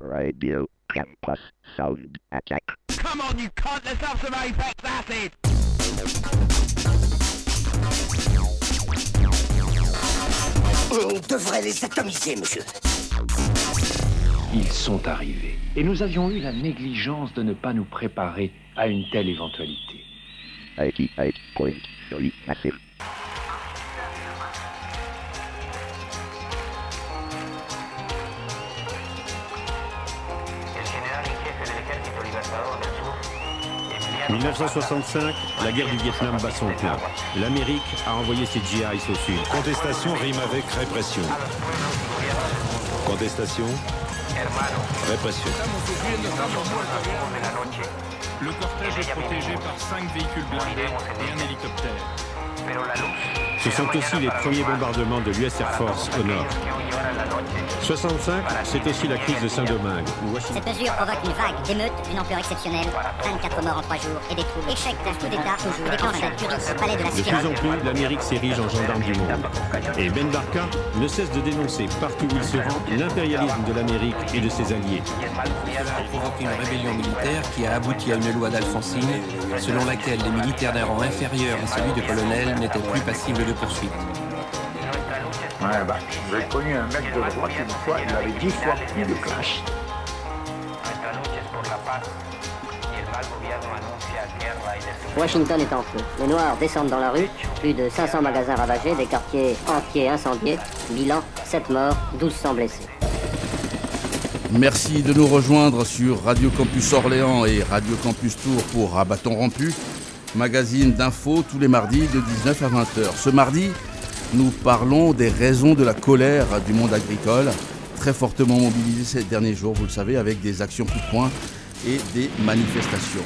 Radio Campus Sound Attack. Come on, you cunt, let's have some Apex Acid! On devrait les atomiser, monsieur. Ils sont arrivés. Et nous avions eu la négligence de ne pas nous préparer à une telle éventualité. 1965, la guerre du Vietnam bat son plein. L'Amérique a envoyé ses GIs au sud. Contestation rime avec répression. Contestation, répression. Le cortège est protégé par cinq véhicules blindés et un hélicoptère. Ce sont aussi les premiers bombardements de l'US Air Force au nord. que hoy llevará la noche 65, c'est aussi la crise de Saint-Domingue, où Washington Cette mesure provoque une vague d'émeutes d'une ampleur exceptionnelle. 24 morts en 3 jours et des troubles. Échec d'un coup d'État toujours déclenche un au palais de la De plus en plus, l'Amérique s'érige en gendarme du monde. Et Ben Barka ne cesse de dénoncer partout où il se rend l'impérialisme de l'Amérique et de ses alliés. Cela a provoqué une rébellion militaire qui a abouti à une loi d'Alfonsine selon laquelle les militaires d'un rang inférieur à celui de colonel n'étaient plus passibles de poursuite. Ouais, bah, j'ai connu un mec de droite une fois, il avait dix fois plus de clash. Nuestra lucha es por la paz y el mal gobierno anuncia guerra y destrucción. Washington est en feu. Les Noirs descendent dans la rue. Plus de 500 magasins ravagés, des quartiers entiers incendiés. Bilan 7 morts, 1200 blessés. Merci de nous rejoindre sur Radio Campus Orléans et Radio Campus Tours pour Rabaton Rompu, magazine d'infos tous les mardis de 19 à 20h. Ce mardi, nous parlons des raisons de la colère du monde agricole, très fortement mobilisé ces derniers jours, vous le savez, avec des actions coup de poing et des manifestations.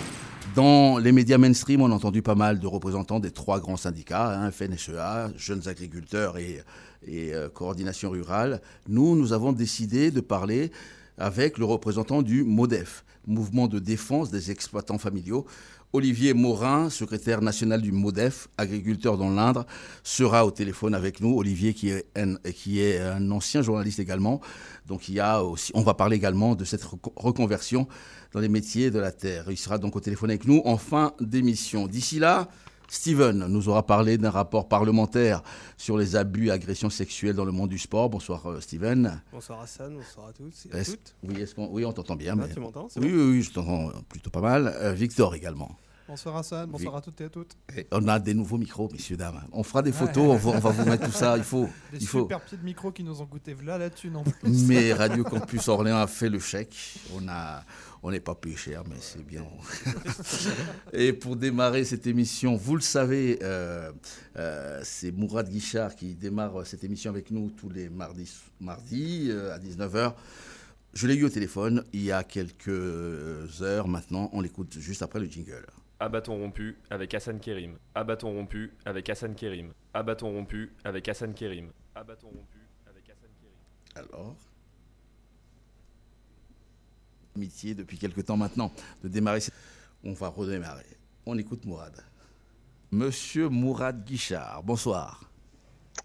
Dans les médias mainstream, on a entendu pas mal de représentants des trois grands syndicats, hein, FNSEA, Jeunes Agriculteurs et, euh, Coordination Rurale. Nous, nous avons décidé de parler avec le représentant du MODEF, Mouvement de défense des exploitants familiaux. Olivier Morin, secrétaire national du MODEF, agriculteur dans l'Indre, sera au téléphone avec nous. Olivier qui est un, ancien journaliste également. Donc il y a aussi, on va parler également de cette reco- reconversion dans les métiers de la terre. Il sera donc au téléphone avec nous en fin d'émission. D'ici là, Steven nous aura parlé d'un rapport parlementaire sur les abus et agressions sexuelles dans le monde du sport. Bonsoir euh, Steven. Bonsoir Hassan, bonsoir à tous et à Est-ce- toutes. oui, qu'on- oui, on t'entend bien. Ah, mais- tu m'entends, Oui, oui, oui, je t'entends plutôt pas mal. Euh, Victor également. Bonsoir Hassan, bonsoir à toutes et à toutes. Et on a des nouveaux micros, messieurs, dames. On fera des photos, on va, on va vous mettre tout ça. Il faut. Des il faut. super pieds de micro qui nous ont coûté là là-dessus non plus. Mais Radio Campus Orléans a fait le chèque. On a, on n'est pas payé cher, mais c'est bien. Et pour démarrer cette émission, vous le savez, euh, euh, c'est Mourad Guichard qui démarre cette émission avec nous tous les mardis, mardis euh, à 19h. Je l'ai eu au téléphone il y a quelques heures maintenant. On l'écoute juste après le jingle. Abaton rompu avec Hassan Kérim. Abaton rompu avec Hassan Kérim. Abaton rompu avec Hassan Kérim. Abaton rompu avec Hassan Kérim. Alors Amitié depuis quelque temps maintenant de démarrer. On va redémarrer. On écoute Mourad. Monsieur Mourad Guichard, bonsoir.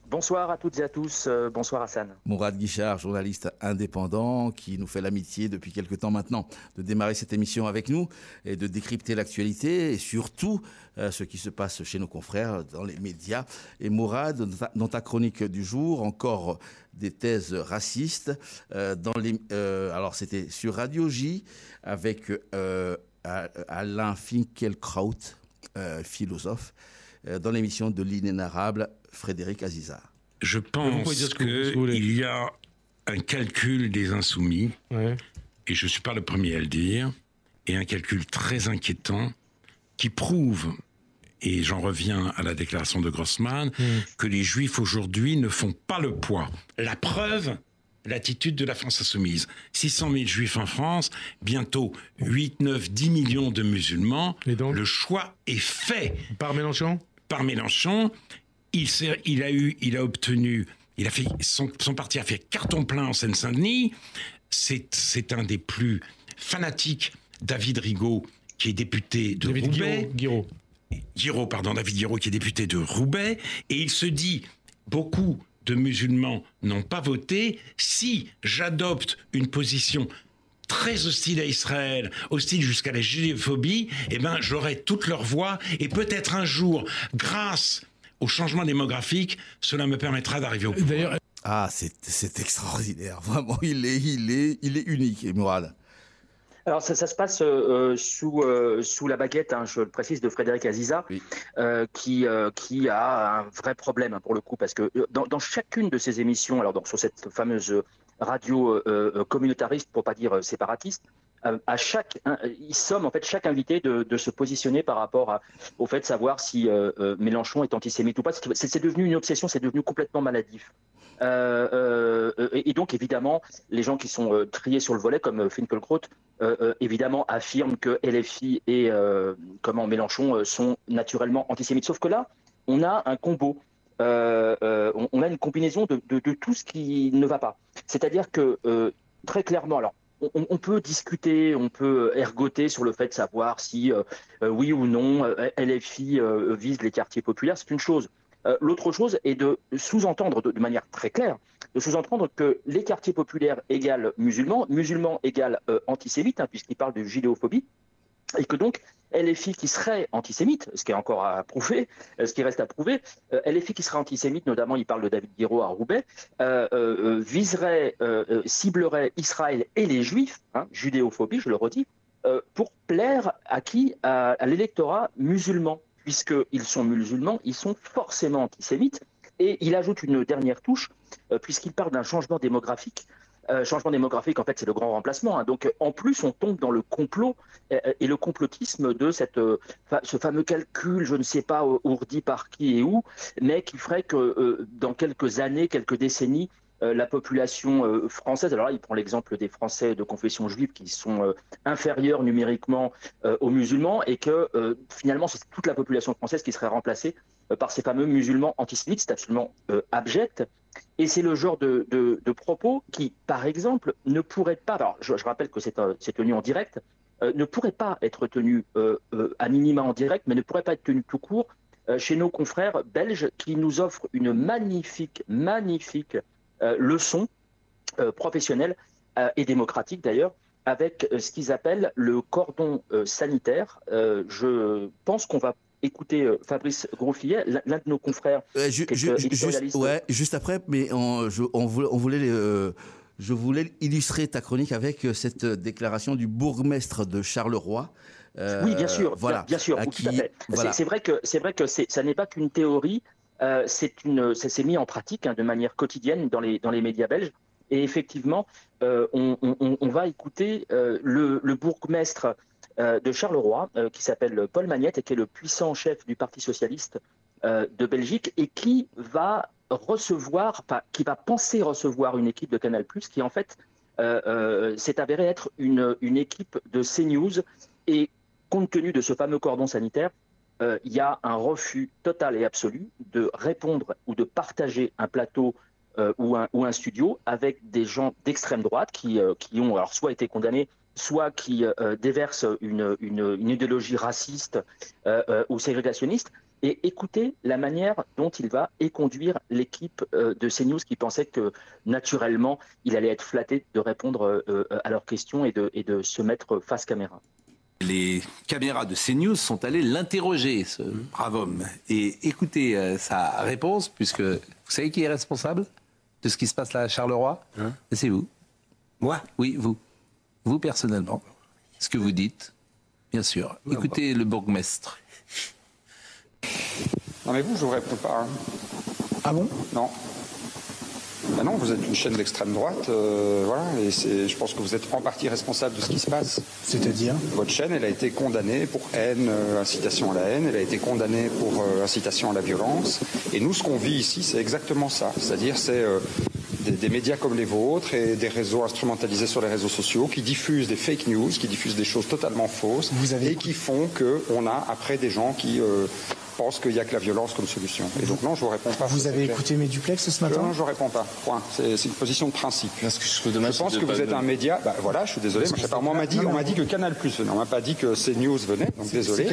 Bonsoir à toutes et à tous. euh, bonsoir Hassan. Mourad Guichard, journaliste indépendant qui nous fait l'amitié depuis quelque temps maintenant de démarrer cette émission avec nous et de décrypter l'actualité et surtout euh, ce qui se passe chez nos confrères dans les médias. Et Mourad, dans ta, chronique du jour, encore des thèses racistes. euh, euh, alors c'était sur Radio J avec Alain Finkielkraut, philosophe, dans l'émission de l'inénarrable Frédéric Aziza. Je pense qu'il y a un calcul des insoumis, et je ne suis pas le premier à le dire, et un calcul très inquiétant qui prouve, et j'en reviens à la déclaration de Grossman, que les juifs aujourd'hui ne font pas le poids. La preuve, l'attitude de la France insoumise. 600 000 juifs en France, bientôt 8, 9, 10 millions de musulmans. le choix est fait. Par Mélenchon? Par Mélenchon. Il, a eu, il a obtenu, il a fait, son, son parti a fait carton plein en Seine-Saint-Denis. C'est, un des plus fanatiques, David Rigaud, qui est député de David Roubaix. Guiraud. Pardon, David Giraud, qui est député de Roubaix, et il se dit, beaucoup de musulmans n'ont pas voté, si j'adopte une position très hostiles à Israël, hostiles jusqu'à la judéophobie, eh ben, j'aurai toute leur voix et peut-être un jour, grâce au changement démographique, cela me permettra d'arriver au pouvoir. D'ailleurs, ah, c'est extraordinaire. Vraiment, il est, il est, il est unique, Mourad. Alors ça, ça, se passe euh, sous, euh, sous la baguette, hein, je le précise, de Frédéric Aziza, oui. euh, qui, qui a un vrai problème hein, pour le coup, parce que dans, dans, chacune de ses émissions, alors donc, sur cette fameuse radio communautariste, pour pas dire séparatiste, à chaque, il somme en fait chaque invité de, se positionner par rapport au fait de savoir si Mélenchon est antisémite ou pas. C'est devenu une obsession, c'est devenu complètement maladif. Euh, euh, et donc, évidemment, les gens qui sont euh, triés sur le volet, comme Finkelkraut, évidemment, affirment que LFI et comment Mélenchon sont naturellement antisémites. Sauf que là, on a un combo. On, a une combinaison de, de, tout ce qui ne va pas. C'est-à-dire que, très clairement, alors, on, peut discuter, on peut ergoter sur le fait de savoir si, oui ou non, LFI vise les quartiers populaires. C'est une chose. Euh, l'autre chose est de sous-entendre de, manière très claire, de sous-entendre que les quartiers populaires égale musulmans, musulmans égale euh, antisémites, hein, puisqu'il parle de judéophobie, et que donc LFI qui serait antisémite, ce qui est encore à prouver, euh, ce qui reste à prouver, euh, LFI qui serait antisémite, notamment il parle de David Guiraud à Roubaix, euh, viserait, ciblerait Israël et les Juifs, hein, judéophobie, je le redis, pour plaire à qui? À, l'électorat musulman puisqu'ils sont musulmans, ils sont forcément antisémites. Et il ajoute une dernière touche, puisqu'il parle d'un changement démographique. Euh, changement démographique, en fait, c'est le grand remplacement. Hein. Donc, en plus, on tombe dans le complot euh, et le complotisme de cette, euh, ce fameux calcul, je ne sais pas ourdi par qui et où, mais qui ferait que euh, dans quelques années, quelques décennies, euh, la population euh, française, alors là, il prend l'exemple des Français de confession juive qui sont euh, inférieurs numériquement aux musulmans et que finalement, c'est toute la population française qui serait remplacée par ces fameux musulmans antisémites. C'est absolument abject. Et c'est le genre de, de, propos qui, par exemple, ne pourrait pas, alors je, rappelle que c'est tenu en direct, ne pourrait pas être tenu à minima en direct, mais ne pourrait pas être tenu tout court chez nos confrères belges qui nous offrent une magnifique, magnifique euh, leçon euh, professionnelle euh, et démocratique d'ailleurs avec ce qu'ils appellent le cordon sanitaire. je pense qu'on va écouter Fabrice Grosfillet, l'un de nos confrères. Euh, ju ju juste, ouais, juste après, mais on, je, on voulait, on voulait euh, je voulais illustrer ta chronique avec cette déclaration du bourgmestre de Charleroi. Euh, oui, bien sûr, voilà, bien, sûr, qui, tout à fait. Voilà. C'est vrai que c'est vrai que ça n'est pas qu'une théorie. Euh, c'est une, ça s'est mis en pratique hein, de manière quotidienne dans les, dans les médias belges. Et effectivement, euh, on, va écouter euh, le, le, bourgmestre euh, de Charleroi, euh, qui s'appelle Paul Magnette et qui est le puissant chef du Parti socialiste euh, de Belgique et qui va recevoir, qui va penser recevoir une équipe de Canal+, qui en fait s'est avérée être une, une équipe de CNews. Et compte tenu de ce fameux cordon sanitaire, euh, il y a un refus total et absolu de répondre ou de partager un plateau euh, ou, un, ou, un, studio avec des gens d'extrême droite qui, euh, qui, ont alors soit été condamnés, soit qui euh, déversent une, une, une, idéologie raciste euh, ou ségrégationniste. Et écoutez la manière dont il va éconduire l'équipe de CNews qui pensait que naturellement il allait être flatté de répondre à leurs questions et de, et de se mettre face caméra. Les caméras de CNews sont allées l'interroger, ce brave homme. Et écoutez euh, sa réponse, puisque vous savez qui est responsable de ce qui se passe là à Charleroi? Hein? C'est vous. Moi? Oui, vous. Vous personnellement. Ce que vous dites, bien sûr. Écoutez le bourgmestre. Non mais vous, je vous réponds pas. Hein. Ah bon? Non. Ben non, vous êtes une chaîne d'extrême droite, euh, voilà, et je pense que vous êtes en partie responsable de ce qui se passe. C'est-à-dire? Votre chaîne, elle a été condamnée pour haine, euh, incitation à la haine, elle a été condamnée pour euh, incitation à la violence, et nous, ce qu'on vit ici, c'est exactement ça, c'est-à-dire c'est des, des, médias comme les vôtres et des réseaux instrumentalisés sur les réseaux sociaux qui diffusent des fake news, qui diffusent des choses totalement fausses, vous avez... et qui font qu'on a après des gens qui euh, pense qu'il n'y a que la violence comme solution. Et donc non, je vous réponds pas. Vous avez écouté mes duplex ce matin Non, je ne réponds pas. Point. C'est une position de principe. Parce que je, dommage je pense que vous êtes un média. Bah, voilà, je suis désolé. Moi, pas, on m'a dit, on m'a dit que Canal Plus venait. On m'a pas dit que CNews venait. Donc désolé.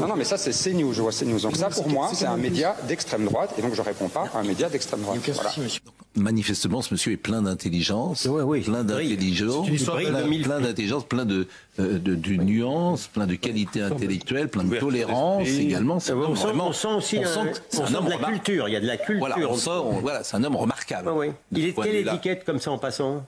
non, non, mais ça c'est CNews. Je vois CNews. Donc ça pour moi, c'est un média d'extrême droite. Et donc je réponds pas à un média d'extrême droite. Voilà. Manifestement, ce monsieur est plein d'intelligence, plein d'intelligence, histoire de plein, 2000. plein d'intelligence, plein de, euh, de, de nuances, plein de qualités intellectuelles, plein de tolérance d'esprit. également. C'est Euh, on sent- vraiment- on sent aussi un- on homme de la remar- culture, il y a de la culture. Voilà, on sent, on- voilà, c'est un homme remarquable. Ah oui. Il est quelle étiquette comme ça en passant?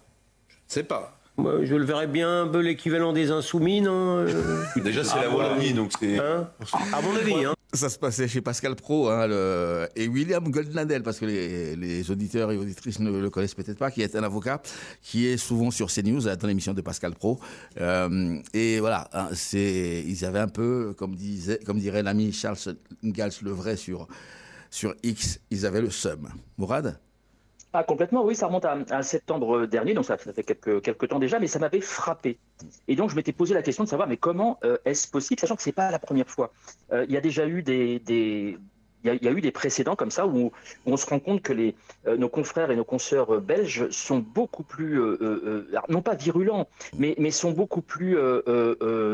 Je sais pas. Moi, je le verrais bien un peu l'équivalent des insoumis, non euh Déjà, c'est Ah, la voilà. Wallonie, donc c'est. Hein à mon avis, hein. Ça se passait chez Pascal Pro hein, le- et William Goldnadel, parce que les, les auditeurs et auditrices ne le connaissent peut-être pas, qui est un avocat qui est souvent sur CNews dans l'émission de Pascal Pro. Euh, et voilà, hein, c'est, ils avaient un peu, comme, disait, comme dirait l'ami Charles Gals le vrai sur, sur X, ils avaient le seum. Mourad? Ah, complètement, oui, ça remonte à, septembre dernier, donc ça, fait quelques, quelques temps déjà, mais ça m'avait frappé. Et donc, je m'étais posé la question de savoir, mais comment euh, est-ce possible, sachant que c'est pas la première fois. Euh, Il y a déjà eu des. des- il y, a, eu des précédents comme ça où, on se rend compte que les, euh, nos confrères et nos consoeurs belges sont beaucoup plus, non pas virulents, mais, mais sont beaucoup plus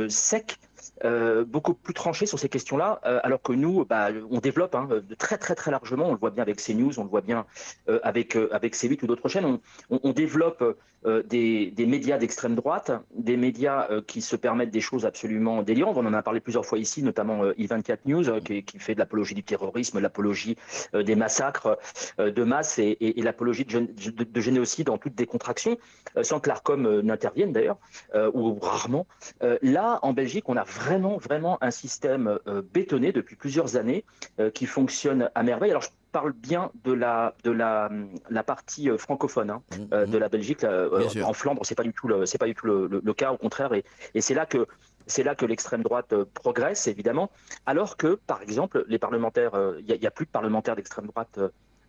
secs euh, beaucoup plus tranchés sur ces questions-là, euh, alors que nous, bah, on développe hein, de très très très largement. On le voit bien avec CNews, on le voit bien euh, avec avec C8 ou d'autres chaînes. On, développe des, médias d'extrême droite, des médias qui se permettent des choses absolument délirantes. On en a parlé plusieurs fois ici, notamment euh, I24 News, qui, fait de l'apologie du terrorisme, l'apologie des massacres de masse et, et- l'apologie de, de- de génocide en toute décontraction, sans que l'ARCOM n'intervienne d'ailleurs, ou rarement. Là, en Belgique, on a vraiment, vraiment un système euh, bétonné depuis plusieurs années euh, qui fonctionne à merveille. Alors, je parle bien de la, de la, la partie euh, francophone hein, euh, de la Belgique. en Flandre, c'est pas du tout le, pas du tout le, le- le cas, au contraire. Et, et c'est là que c'est là que l'extrême droite progresse, évidemment, alors que, par exemple, les parlementaires, il n'y a, plus de parlementaires d'extrême droite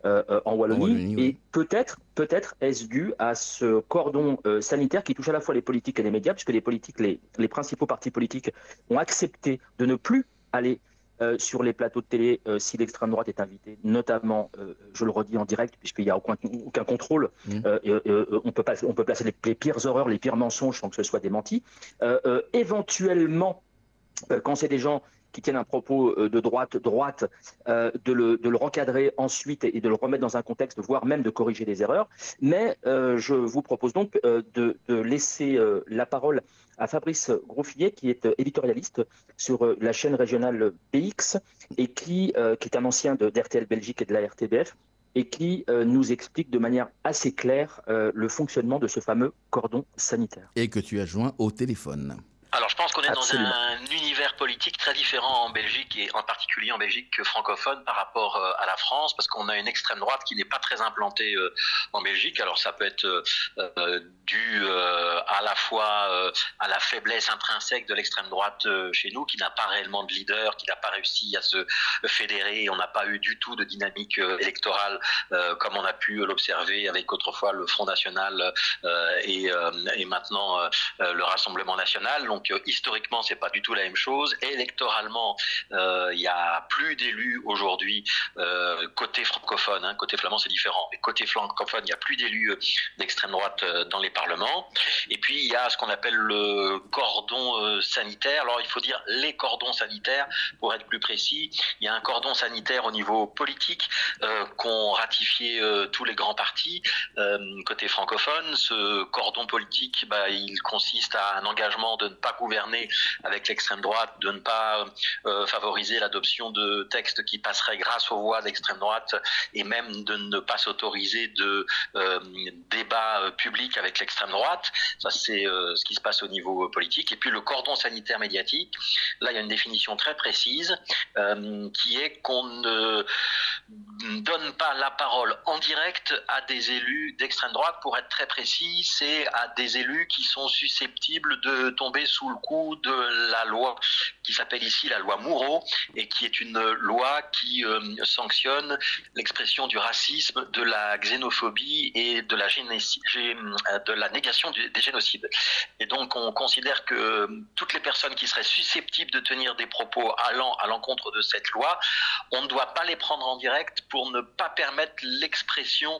euh, euh, en Wallonie, oui. et peut-être, peut-être est-ce dû à ce cordon euh, sanitaire qui touche à la fois les politiques et les médias, puisque les politiques, les, les principaux partis politiques ont accepté de ne plus aller euh, sur les plateaux de télé euh, si l'extrême droite est invitée, notamment, euh, je le redis en direct, puisqu'il n'y a aucun, aucun contrôle, euh, on, peut pas, on peut placer les, les pires horreurs, les pires mensonges sans que ce soit démenti. Éventuellement, quand c'est des gens qui tiennent un propos euh, de droite, droite, euh, de, le, de le recadrer ensuite et, de le remettre dans un contexte, voire même de corriger des erreurs. Mais euh, je vous propose donc euh, de, de laisser euh, la parole à Fabrice Grosfillet, qui est éditorialiste sur euh, la chaîne régionale BX et qui, euh, qui est un ancien de- d'RTL Belgique et de la RTBF et qui euh, nous explique de manière assez claire euh, le fonctionnement de ce fameux cordon sanitaire. Et que tu as joint au téléphone. Alors je pense qu'on est Absolument. dans un univers politique très différent en Belgique et en particulier en Belgique que francophone par rapport euh, à la France parce qu'on a une extrême droite qui n'est pas très implantée euh, en Belgique. Alors ça peut être euh, dû à la fois à la faiblesse intrinsèque de l'extrême droite chez nous qui n'a pas réellement de leader, qui n'a pas réussi à se fédérer. On n'a pas eu du tout de dynamique électorale comme on a pu l'observer avec autrefois le Front National et, maintenant le Rassemblement National. Donc historiquement, c'est pas du tout la même chose. Électoralement, euh, il y a plus d'élus aujourd'hui euh, côté francophone. hein. côté flamand, c'est différent. Mais côté francophone, il y a plus d'élus euh, d'extrême droite dans les parlements. Et puis il y a ce qu'on appelle le cordon sanitaire. Alors il faut dire les cordons sanitaires pour être plus précis. Il y a un cordon sanitaire au niveau politique qu'ont ratifié tous les grands partis côté francophone. Ce cordon politique, bah, il consiste à un engagement de ne pas gouverner avec l'extrême droite, de ne pas euh, favoriser l'adoption de textes qui passeraient grâce aux voix d'extrême droite et même de ne pas s'autoriser de euh, débat euh, public avec l'extrême droite. Ça, c'est ce qui se passe au niveau politique. Et puis le cordon sanitaire médiatique, là, il y a une définition très précise qui est qu'on ne donne pas la parole en direct à des élus d'extrême droite. Pour être très précis, c'est à des élus qui sont susceptibles de tomber sous le coup de la loi qui s'appelle ici la loi Moureau et qui est une loi qui euh, sanctionne l'expression du racisme, de la xénophobie et de la, euh, de la négation des génocides. Et donc on considère que euh, toutes les personnes qui seraient susceptibles de tenir des propos allant à l'encontre de cette loi, on ne doit pas les prendre en direct pour ne pas permettre l'expression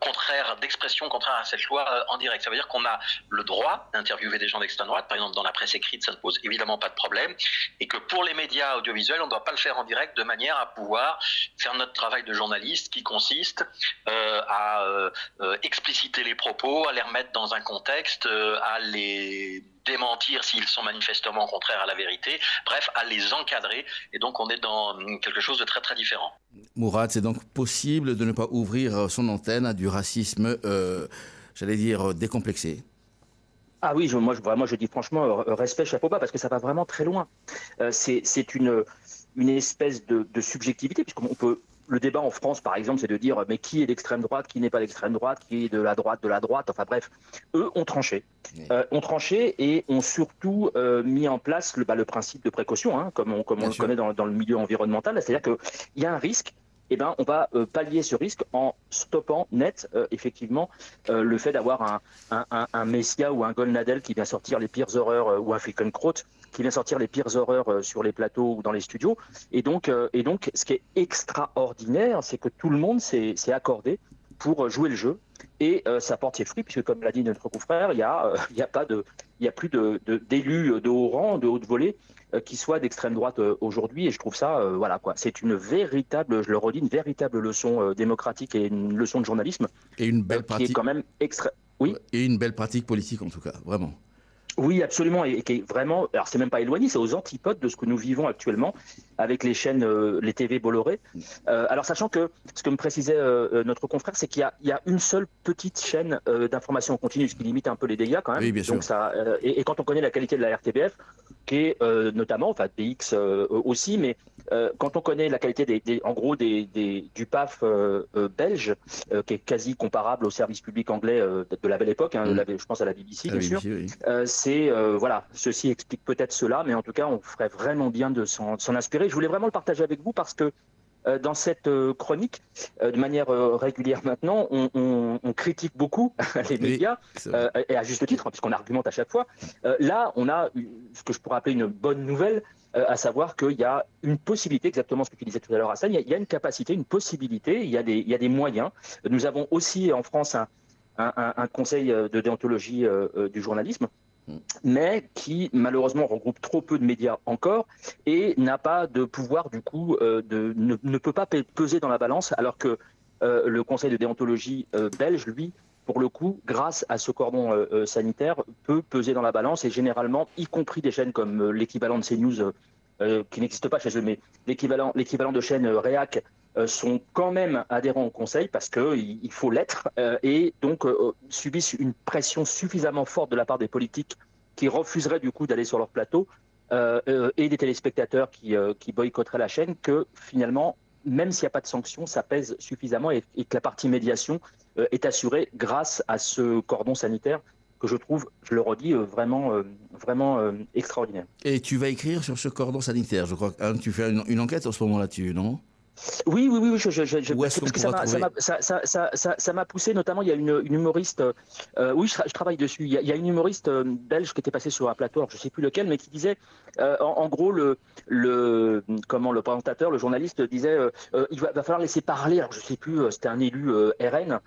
contraire, d'expression contraire à cette loi en direct. Ça veut dire qu'on a le droit d'interviewer des gens d'extrême droite, par exemple dans la presse écrite, ça ne pose évidemment pas de problème, et que pour les médias audiovisuels, on ne doit pas le faire en direct de manière à pouvoir faire notre travail de journaliste qui consiste à expliciter les propos, à les remettre dans un contexte, à les démentir s'ils sont manifestement contraires à la vérité, bref, à les encadrer. Et donc on est dans quelque chose de très très différent. Mourad, c'est donc possible de ne pas ouvrir son antenne à du racisme, euh, j'allais dire, décomplexé? Ah oui, je, moi, je, dis franchement, euh, respect, chapeau bas, parce que ça va vraiment très loin. Euh, c'est une, une espèce de, de subjectivité, puisqu'on peut le débat en France, par exemple, c'est de dire mais qui est d'extrême droite, qui n'est pas d'extrême droite, qui est de la droite, de la droite. Enfin bref, eux ont tranché, euh, ont tranché et ont surtout euh, mis en place le, bah, le, principe de précaution, hein, comme on, comme on le connaît dans, dans, le milieu environnemental. C'est-à-dire qu'il y a un risque. Eh ben, on va euh, pallier ce risque en stoppant net, effectivement, le fait d'avoir un, un, un, Messia ou un Golnadel qui vient sortir les pires horreurs ou un Fickenkraut qui vient sortir les pires horreurs euh, sur les plateaux ou dans les studios. Et donc, euh, et donc ce qui est extraordinaire, c'est que tout le monde s'est accordé pour jouer le jeu. Et euh, ça porte ses fruits puisque comme l'a dit notre confrère, il y a, y a pas de, y a plus de d'élus de, haut rang, de haute volée qui soient d'extrême droite aujourd'hui. Et je trouve ça, voilà quoi, c'est une véritable, je le redis, une véritable leçon démocratique et une leçon de journalisme. Et une belle pratique qui est quand même extra, oui, et une belle pratique politique en tout cas, vraiment. Oui, absolument, et, qui est vraiment, alors c'est même pas éloigné, c'est aux antipodes de ce que nous vivons actuellement avec les chaînes, euh, les TV Bolloré. Euh, alors sachant que ce que me précisait euh, notre confrère, c'est qu'il y, a une seule petite chaîne d'information continue, ce qui limite un peu les dégâts quand même. Oui, bien sûr. Ça, et, quand on connaît la qualité de la RTBF, qui est notamment, enfin DX aussi, mais quand on connaît la qualité des, en gros des, du PAF belge, qui est quasi comparable au service public anglais de la belle époque, hein, mm. je pense à la BBC, bien sûr, c'est voilà, ceci explique peut-être cela, mais en tout cas, on ferait vraiment bien de s'en inspirer. Je voulais vraiment le partager avec vous parce que euh, dans cette euh, chronique, euh, de manière régulière maintenant, on, critique beaucoup les médias, et à juste titre, hein, puisqu'on argumente à chaque fois. là, on a ce que je pourrais appeler une bonne nouvelle, à savoir qu'il y a une possibilité, exactement ce que tu disais tout à l'heure, Hassan, il y, a, une capacité, une possibilité, il y, a des, il y a des moyens. Nous avons aussi en France un, un conseil de déontologie du journalisme mais qui malheureusement regroupe trop peu de médias encore et n'a pas de pouvoir du coup euh, de, ne, peut pas peser dans la balance alors que euh, le conseil de déontologie euh, belge lui pour le coup grâce à ce cordon sanitaire peut peser dans la balance et généralement y compris des chaînes comme l'équivalent de CNews qui n'existe pas chez eux mais l'équivalent de chaînes Réac sont quand même adhérents au Conseil parce qu'il il faut l'être et donc subissent une pression suffisamment forte de la part des politiques qui refuseraient du coup d'aller sur leur plateau euh, euh, et des téléspectateurs qui, euh, qui, boycotteraient la chaîne que finalement, même s'il n'y a pas de sanctions, ça pèse suffisamment et, que la partie médiation est assurée grâce à ce cordon sanitaire que je trouve, je le redis, vraiment, vraiment extraordinaire. Et tu vas écrire sur ce cordon sanitaire, je crois. Hein, tu fais une, une enquête en ce moment là-dessus, non? Oui, oui, oui, je, je, je parce que ça m'a poussé, notamment, il y a une, une humoriste, euh, oui, je, travaille dessus, il y, a, une humoriste euh, belge qui était passée sur un plateau, alors je ne sais plus lequel, mais qui disait, euh, en, gros, le, le, comment, le présentateur, le journaliste disait, il va, falloir laisser parler, alors je ne sais plus, c'était un élu RN,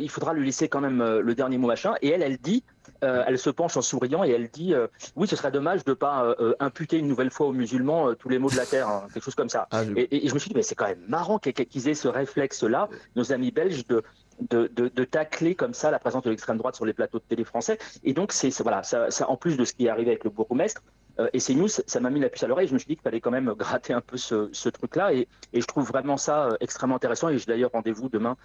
il faudra lui laisser quand même le dernier mot machin, et elle, elle dit, euh, elle se penche en souriant et elle dit euh, oui, ce serait dommage de ne pas euh, imputer une nouvelle fois aux musulmans tous les maux de la terre, hein, quelque chose comme ça. Ah, et, je me suis dit mais c'est quand même marrant qu'ils aient ce réflexe-là, nos amis belges de de, de, tacler comme ça la présence de l'extrême droite sur les plateaux de télé français. Et donc, c'est voilà, ça, en plus de ce qui est arrivé avec le bourgmestre, et c'est nous, ça m'a mis la puce à l'oreille. Je me suis dit qu'il fallait quand même gratter un peu ce, ce truc-là. Et, et, je trouve vraiment ça extrêmement intéressant. Et j'ai d'ailleurs rendez-vous demain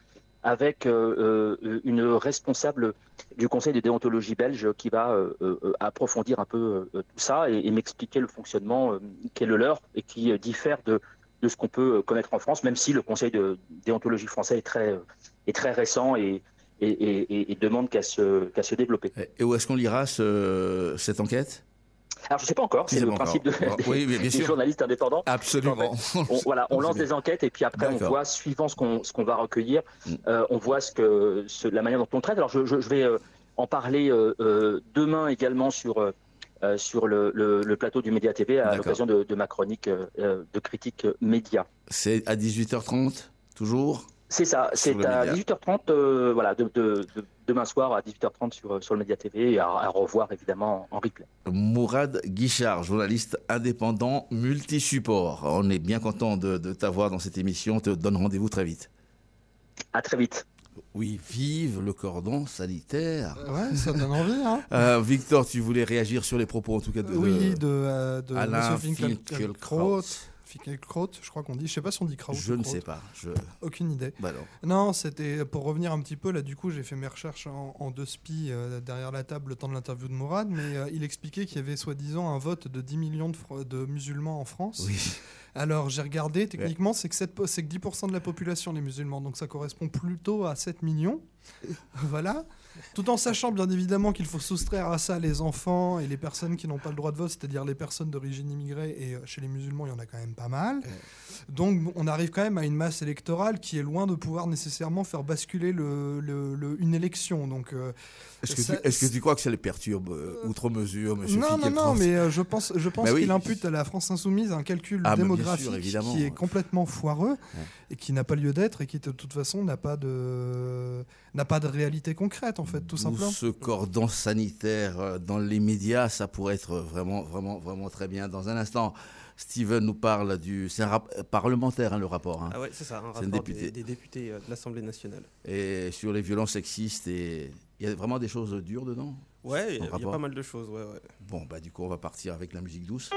avec euh, euh, une responsable du Conseil de déontologie belge qui va euh, approfondir un peu tout ça et, m'expliquer le fonctionnement qui est le leur et qui diffère de, de ce qu'on peut connaître en France, même si le Conseil de déontologie français est très, est très récent et, et, demande qu'à se, qu'à se développer. Et où est-ce qu'on lira cette enquête? Alors je ne sais pas encore, c'est le principe de, des, journalistes indépendants. Absolument. on, voilà, on lance des enquêtes et puis après on voit, suivant ce qu'on ce qu'on va recueillir, mm. euh, on voit ce que la manière dont on traite. Alors je, je, vais euh, en parler euh, demain également sur sur le, le, plateau du Média TV à l'occasion de, de, ma chronique de critique média. C'est à 18h30, toujours? C'est ça, c'est à 18h30, voilà, de, demain soir à 18h30 sur, sur le Média TV et à, revoir évidemment en replay. Mourad Guichard, journaliste indépendant multi-support. On est bien content de, de t'avoir dans cette émission. On te donne rendez-vous très vite. À très vite. Oui, vive le cordon sanitaire. Ouais, ça donne envie. Hein. Euh, Victor, tu voulais réagir sur les propos en tout cas de, oui, de, euh, de Alain Finkielkraut je crois qu'on dit. Je sais pas si on dit Kraut. Je ne sais pas. Aucune idée. Bah non, c'était pour revenir un petit peu. Là, du coup, j'ai fait mes recherches en, deux spi euh, derrière la table le temps de l'interview de Mourad, mais euh, il expliquait qu'il y avait soi-disant un vote de 10 millions de, de musulmans en France. Oui. Alors j'ai regardé, techniquement, c'est que, que 10% de la population les musulmans, donc ça correspond plutôt à 7 millions. voilà. Tout en sachant bien évidemment qu'il faut soustraire à ça les enfants et les personnes qui n'ont pas le droit de vote, c'est-à-dire les personnes d'origine immigrée, et euh, chez les musulmans, il y en a quand même pas mal. Donc on arrive quand même à une masse électorale qui est loin de pouvoir nécessairement faire basculer le, une élection. Donc, euh, est-ce que, tu crois que ça les perturbe euh, outre mesure, monsieur Non, non, non, mais je pense, je pense bah qu'il impute à la France insoumise un calcul ah, démographique qui est complètement foireux et qui n'a pas lieu d'être et qui de toute façon n'a pas de n'a pas de réalité concrète en fait, tout simplement. Ce cordon sanitaire euh, dans les médias, ça pourrait être vraiment, vraiment, vraiment très bien. Dans un instant, Steven nous parle du. C'est un parlementaire, hein, le rapport. Hein. Ah ouais, c'est ça, un rapport député. Des, députés euh, de l'Assemblée nationale. Et sur les violences sexistes, et il y a vraiment des choses dures dedans Ouais, il y, a pas mal de choses, ouais, ouais. Bon, bah du coup, on va partir avec la musique douce.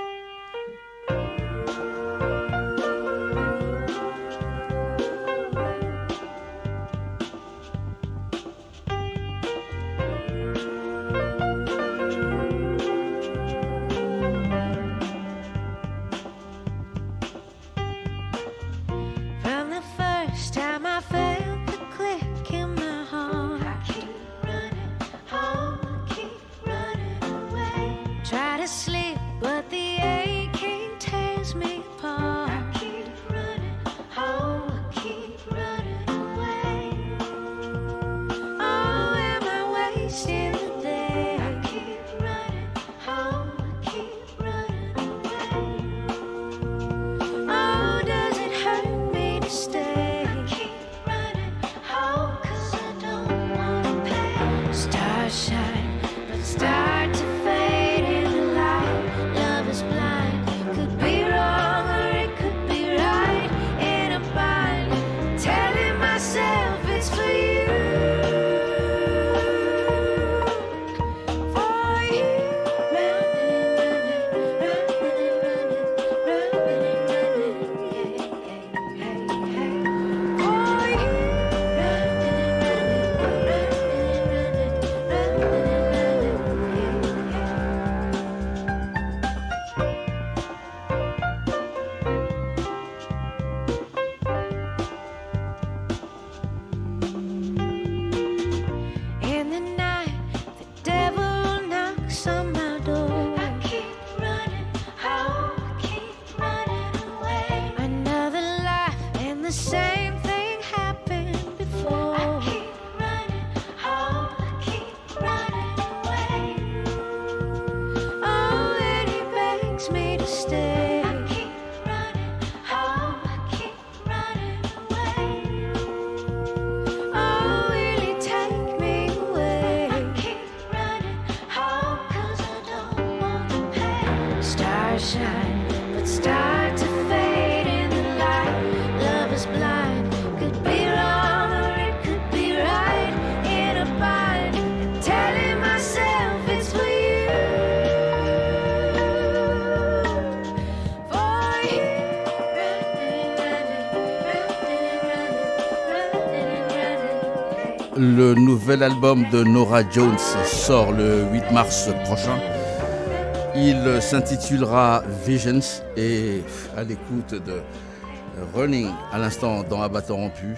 Nouvel album de Nora Jones sort le 8 mars prochain. Il s'intitulera Visions et à l'écoute de Running à l'instant dans Abattant rompu,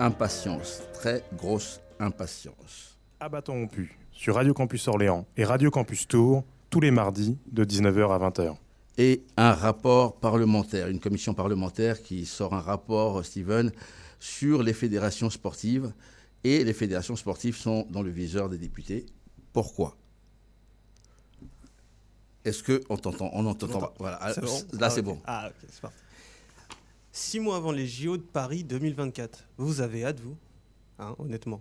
impatience, très grosse impatience. Abattant rompu sur Radio Campus Orléans et Radio Campus Tours tous les mardis de 19h à 20h. Et un rapport parlementaire, une commission parlementaire qui sort un rapport, Steven, sur les fédérations sportives et les fédérations sportives sont dans le viseur des députés. Pourquoi? Est-ce que on t'entend On entend. Voilà. Là, c'est bon. Ah, ok, c'est parti. Six mois avant les JO de Paris 2024, vous avez hâte, vous? Hein, Honnêtement?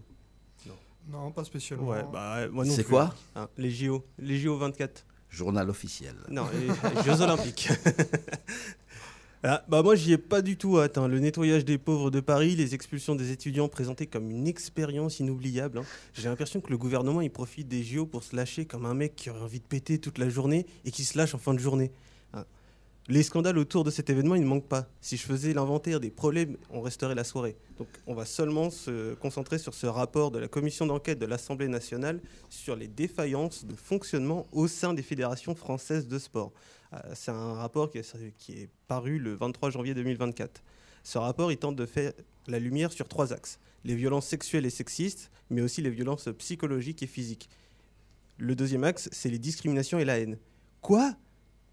Non, pas spécialement. Ouais, bah, moi non C'est plus, quoi? hein. Les JO. Les JO 24. Journal officiel. Non, les, les Jeux Olympiques. Ah, bah moi j'y ai pas du tout hâte. hein. Le nettoyage des pauvres de Paris, les expulsions des étudiants présentées comme une expérience inoubliable. hein. J'ai l'impression que le gouvernement il profite des JO pour se lâcher comme un mec qui aurait envie de péter toute la journée et qui se lâche en fin de journée. hein. Les scandales autour de cet événement, ils ne manquent pas. Si je faisais l'inventaire des problèmes, on resterait la soirée. Donc on va seulement se concentrer sur ce rapport de la commission d'enquête de l'Assemblée nationale sur les défaillances de fonctionnement au sein des fédérations françaises de sport. Euh, C'est un rapport qui est, qui est paru le 23 janvier 2024. Ce rapport, il tente de faire la lumière sur trois axes. Les violences sexuelles et sexistes, mais aussi les violences psychologiques et physiques. Le deuxième axe, c'est les discriminations et la haine. Quoi?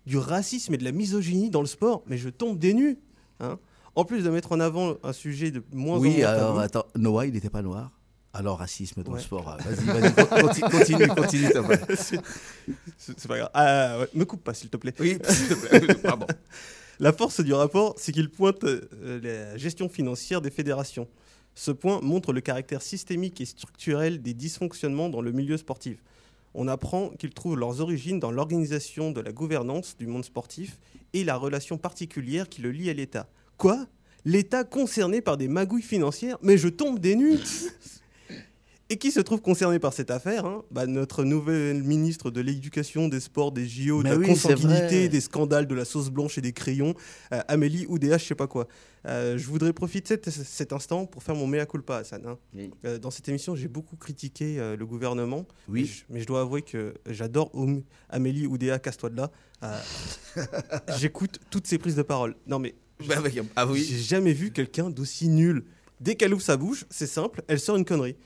Du racisme et de la misogynie dans le sport? Mais je tombe des nues hein En plus de mettre en avant un sujet de moins en Oui, moins alors tabou- attends, Noah, il n'était pas noir? Alors racisme dans Ouais. le sport. euh, Vas-y, vas-y, continue, continue, c'est pas grave. Ah, ouais, me coupe pas, s'il te plaît. Oui, s'il te plaît. Pardon. La force du rapport, c'est qu'il pointe euh, la gestion financière des fédérations. Ce point montre le caractère systémique et structurel des dysfonctionnements dans le milieu sportif. On apprend qu'ils trouvent leurs origines dans l'organisation de la gouvernance du monde sportif et la relation particulière qui le lie à l'État. Quoi? L'État concerné par des magouilles financières? Mais je tombe des nues Et qui se trouve concerné par cette affaire hein Bah, Notre nouvelle ministre de l'Éducation, des Sports, des JO, Mais de la oui, c'est consanguinité, des scandales, de la sauce blanche et des crayons, euh, Amélie Oudéa, je sais pas quoi. Euh, je voudrais profiter de cet- cet instant pour faire mon mea culpa, Hassan. hein. Euh, dans cette émission, j'ai beaucoup critiqué euh, le gouvernement. Oui. Mais je, mais je dois avouer que j'adore Amélie Oudéa, casse-toi de là. J'écoute toutes ses prises de parole. Non mais, Bah, bah, ah oui. j'ai jamais vu quelqu'un d'aussi nul. Dès qu'elle ouvre sa bouche, c'est simple, elle sort une connerie.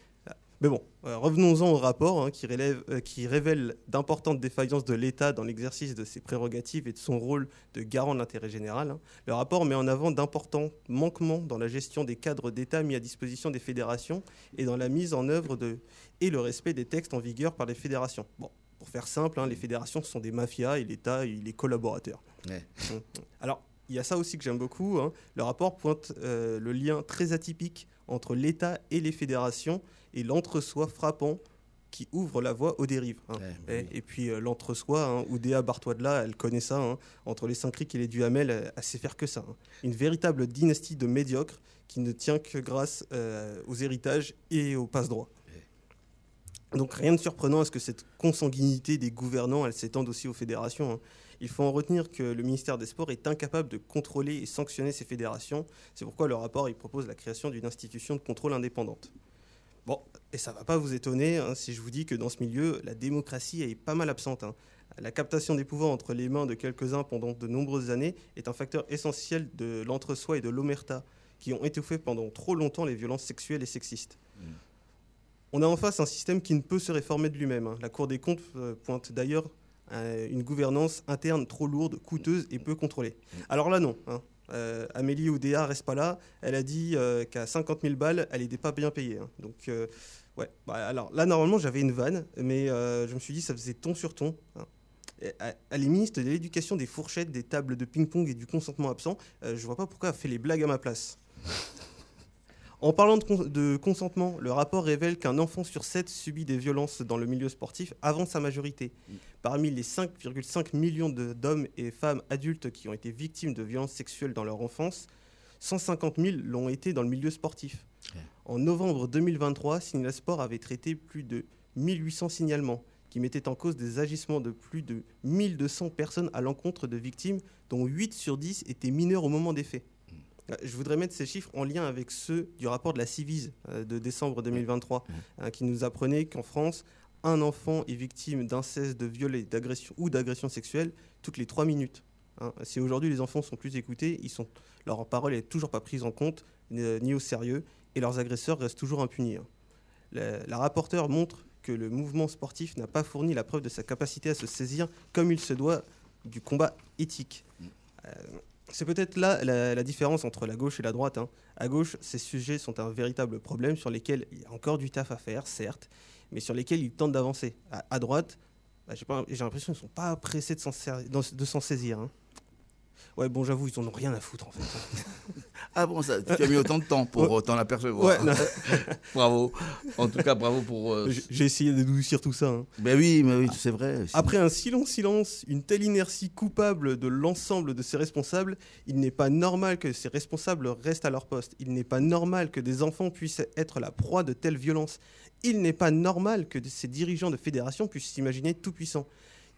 Mais bon, euh, revenons-en au rapport hein, qui, relève- euh, qui révèle d'importantes défaillances de l'État dans l'exercice de ses prérogatives et de son rôle de garant de l'intérêt général. hein. Le rapport met en avant d'importants manquements dans la gestion des cadres d'État mis à disposition des fédérations et dans la mise en œuvre de, et le respect des textes en vigueur par les fédérations. Bon, pour faire simple, hein, les fédérations sont des mafias et l'État, il est collaborateur. Ouais. Hum, hum. Alors, il y a ça aussi que j'aime beaucoup. Le rapport pointe euh, le lien très atypique entre l'État et les fédérations et l'entre-soi frappant qui ouvre la voie aux dérives. hein. et, et puis euh, l'entre-soi, hein, Oudéa Bartois de là, elle connaît ça. hein. Entre les Saint-Cric et les Duhamel, elle, elle sait faire que ça. Une véritable dynastie de médiocres qui ne tient que grâce euh, aux héritages et aux passe-droits. Donc rien de surprenant à ce que cette consanguinité des gouvernants, elle s'étende aussi aux fédérations. Il faut en retenir que le ministère des Sports est incapable de contrôler et sanctionner ces fédérations. C'est pourquoi le rapport il propose la création d'une institution de contrôle indépendante. Bon, et ça va pas vous étonner hein, si je vous dis que dans ce milieu, la démocratie est pas mal absente. hein. La captation des pouvoirs entre les mains de quelques-uns pendant de nombreuses années est un facteur essentiel de l'entre-soi et de l'omerta qui ont étouffé pendant trop longtemps les violences sexuelles et sexistes. On a en face un système qui ne peut se réformer de lui-même. hein. La Cour des comptes euh, pointe d'ailleurs euh, une gouvernance interne trop lourde, coûteuse et peu contrôlée. Alors là, non. hein. Euh, Amélie Oudéa reste pas là. Elle a dit euh, qu'à 50 000 balles, elle n'était pas bien payée. hein. Donc, euh, ouais. Bah, alors là, normalement, j'avais une vanne, mais je me suis dit ça faisait ton sur ton. hein. Elle est ministre de l'Éducation, des fourchettes, des tables de ping-pong et du consentement absent. Je vois pas pourquoi elle fait les blagues à ma place. En parlant de, cons- de consentement, le rapport révèle qu'un enfant sur 7 subit des violences dans le milieu sportif avant sa majorité. Parmi les 5,5 millions d'hommes et femmes adultes qui ont été victimes de violences sexuelles dans leur enfance, 150 000 l'ont été dans le milieu sportif. En novembre 2023, Signal Sport avait traité plus de 1800 signalements qui mettaient en cause des agissements de plus de 1200 personnes à l'encontre de victimes, dont 8 sur 10 étaient mineurs au moment des faits. Euh, Je voudrais mettre ces chiffres en lien avec ceux du rapport de la Civise euh, de décembre 2023, hein, qui nous apprenait qu'en France, un enfant est victime d'inceste, de viol et d'agression ou d'agression sexuelle toutes les trois minutes. hein. Si aujourd'hui les enfants sont plus écoutés, ils sont, leur parole n'est toujours pas prise en compte euh, ni au sérieux, et leurs agresseurs restent toujours impunis. hein. La, la rapporteure montre que le mouvement sportif n'a pas fourni la preuve de sa capacité à se saisir comme il se doit du combat éthique. Euh, c'est peut-être là la, différence entre la gauche et la droite. hein. À gauche, ces sujets sont un véritable problème sur lesquels il y a encore du taf à faire, certes, mais sur lesquels ils tentent d'avancer. À, droite, bah, j'ai l'impression qu'ils sont pas pressés de s'en ser- de s'en saisir. hein. Ouais, bon, j'avoue, ils en ont rien à foutre en fait. Ah bon, ça, tu as mis autant de temps pour Ouais. t'en apercevoir. Ouais, bravo. En tout cas, bravo pour. euh, J'ai- essayé d'adoucir tout ça. hein. Ben oui, mais oui, c'est vrai. Après un si long silence, une telle inertie coupable de l'ensemble de ses responsables, il n'est pas normal que ces responsables restent à leur poste. Il n'est pas normal que des enfants puissent être la proie de telles violences. Il n'est pas normal que ces dirigeants de fédération puissent s'imaginer tout-puissants.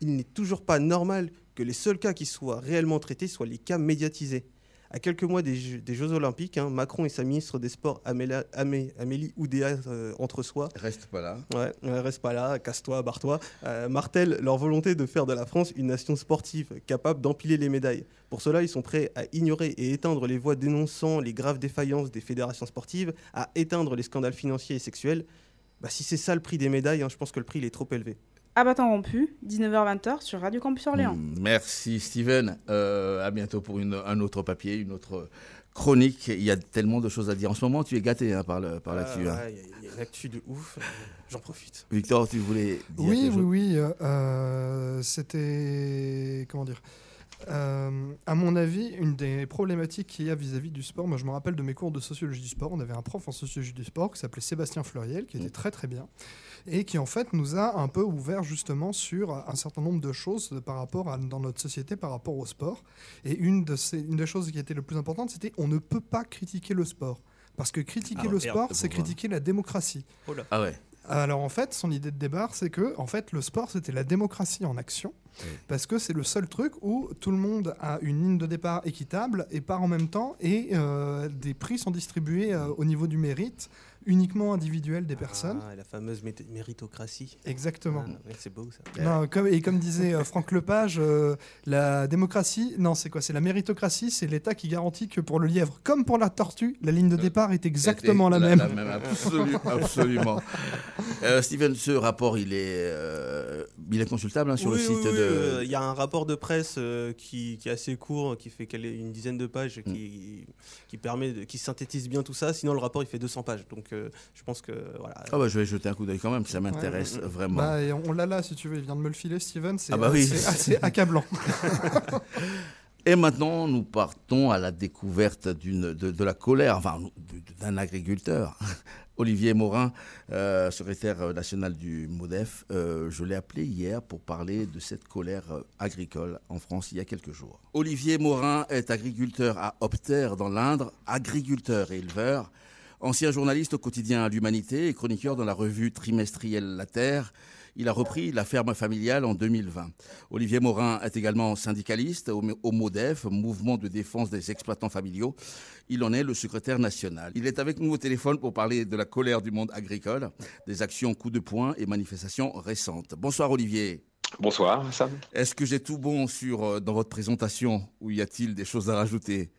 Il n'est toujours pas normal que les seuls cas qui soient réellement traités soient les cas médiatisés. À quelques mois des Jeux, des Jeux Olympiques, hein, Macron et sa ministre des Sports, Améla- Amé- Amélie Oudéa, euh, entre soi, Reste pas là. Ouais, reste pas là, casse-toi, barre-toi. Euh, martèlent leur volonté de faire de la France une nation sportive capable d'empiler les médailles. Pour cela, ils sont prêts à ignorer et éteindre les voix dénonçant les graves défaillances des fédérations sportives, à éteindre les scandales financiers et sexuels. Bah, si c'est ça le prix des médailles, hein, je pense que le prix il est trop élevé. Abattant rompu, 19h-20h sur Radio Campus Orléans. Hmm, Merci Steven. Euh, à bientôt pour une- un autre papier, une autre chronique. Il y a tellement de choses à dire. En ce moment, tu es gâté hein, par, le, par l'actu. Euh, hein. ouais, Il y a- il y, a une actu de ouf, j'en profite. Victor, tu voulais dire Oui, quelque oui, chose oui. euh, euh, C'était. Comment dire Euh, à mon avis, une des problématiques qu'il y a vis-à-vis du sport, moi je me rappelle de mes cours de sociologie du sport, on avait un prof en sociologie du sport qui s'appelait Sébastien Fleuriel, qui était très très bien, et qui en fait nous a un peu ouvert justement sur un certain nombre de choses par rapport à, dans notre société par rapport au sport. Et une, de ces, une des choses qui était le plus importante, c'était on ne peut pas critiquer le sport. Parce que critiquer Ah, le merde, sport, c'est critiquer la démocratie. Ah ouais. Alors en fait, son idée de départ, c'est que en fait, le sport, c'était la démocratie en action, parce que c'est le seul truc où tout le monde a une ligne de départ équitable et part en même temps, et euh, des prix sont distribués euh, au niveau du mérite, uniquement individuel des personnes. Ah, la fameuse mé- méritocratie. Exactement. Ah, c'est beau ça. Non, comme, et comme disait euh, Franck Lepage, euh, la démocratie, non, c'est quoi C'est la méritocratie, c'est l'État qui garantit que pour le lièvre, comme pour la tortue, la ligne de départ est exactement la, C'était même. La même, absolu- absolument. Euh, Steven, ce rapport, il est, euh, il est consultable hein, sur Oui, le site oui, de. euh, Il y a un rapport de presse euh, qui, qui est assez court, qui fait quelle- une dizaine de pages, qui, qui permet, de- qui synthétise bien tout ça. Sinon, le rapport il fait 200 pages. Donc, euh, je pense que voilà. Ah bah, je vais jeter un coup d'œil quand même, ça m'intéresse Ouais. vraiment. Bah, et on l'a là, si tu veux, il vient de me le filer, Steven, c'est Ah bah oui. c'est assez accablant. Et maintenant, nous partons à la découverte d'une, de, de la colère, enfin, d'un agriculteur. Olivier Morin, euh, secrétaire national du MODEF, euh, je l'ai appelé hier pour parler de cette colère euh, agricole en France il y a quelques jours. Olivier Morin est agriculteur à Opter dans l'Indre, agriculteur et éleveur, ancien journaliste au quotidien L'Humanité et chroniqueur dans la revue trimestrielle La Terre. Il a repris la ferme familiale en 2020. Olivier Morin est également syndicaliste au, MODEF, Mouvement de défense des exploitants familiaux. Il en est le secrétaire national. Il est avec nous au téléphone pour parler de la colère du monde agricole, des actions coup de poing et manifestations récentes. Bonsoir Olivier. Bonsoir Sam. Est-ce que j'ai tout bon sur, euh, dans votre présentation ou y a-t-il des choses à rajouter?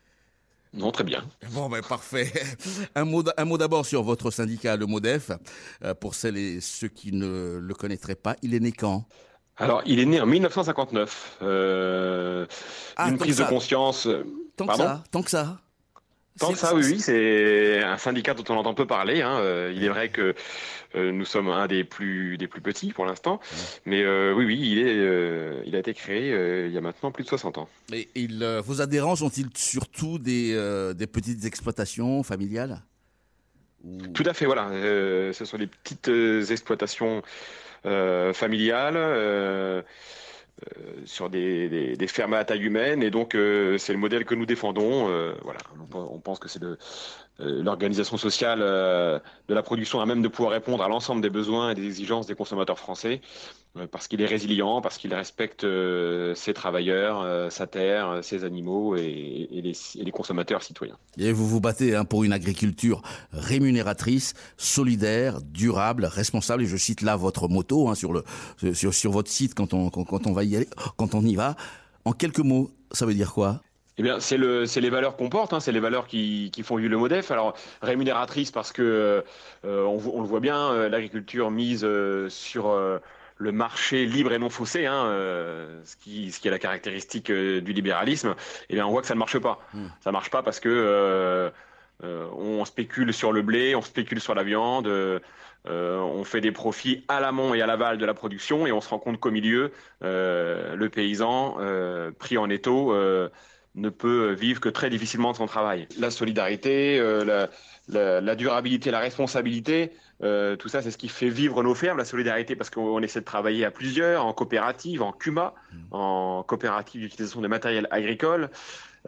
Non, très bien. Bon, ben parfait. Un mot, d- un mot d'abord sur votre syndicat, le MODEF. Euh, pour celles et ceux qui ne le connaîtraient pas, il est né quand? Alors, il est né en 1959. Euh, Ah, une tant prise que de conscience. Tant que Pardon? ça Tant que ça Tant que C'est- ça, oui, oui, c'est un syndicat dont on entend peu parler. hein. Euh, Il est vrai que euh, nous sommes un des plus des plus petits pour l'instant, mais euh, oui, oui, il est, euh, il a été créé euh, il y a maintenant plus de 60 ans. Et il, euh, vos adhérents sont-ils surtout des, euh, des petites exploitations familiales Tout à fait, voilà. Euh, ce sont des petites euh, exploitations euh, familiales sur des, fermes à taille humaine, et donc euh, c'est le modèle que nous défendons. euh, voilà, on, pense que c'est le- euh, l'organisation sociale euh, de la production à même de pouvoir répondre à l'ensemble des besoins et des exigences des consommateurs français, euh, parce qu'il est résilient, parce qu'il respecte euh, ses travailleurs, euh, sa terre, euh, ses animaux et, les, consommateurs citoyens. Et vous vous battez hein, pour une agriculture rémunératrice, solidaire, durable, responsable. Et je cite là votre moto hein, sur, votre site quand on va y aller, quand on y va. En quelques mots, ça veut dire quoi? Eh bien, c'est le, c'est les valeurs qu'on porte, hein, c'est les valeurs qui, qui font vivre le MODEF. Alors, rémunératrice parce que euh, on, le voit bien, euh, l'agriculture mise euh, sur euh, le marché libre et non faussé, hein, ce, qui, ce qui est la caractéristique du libéralisme. Eh bien, on voit que ça ne marche pas. Ça marche pas parce que on spécule sur le blé, on spécule sur la viande, on fait des profits à l'amont et à l'aval de la production et on se rend compte qu'au milieu, le paysan pris en étau ne peut vivre que très difficilement de son travail. La solidarité, la, la, durabilité, la responsabilité, euh, tout ça, c'est ce qui fait vivre nos fermes, la solidarité, parce qu'on essaie de travailler à plusieurs, en coopérative, en CUMA, mmh. en coopérative d'utilisation de matériel agricole,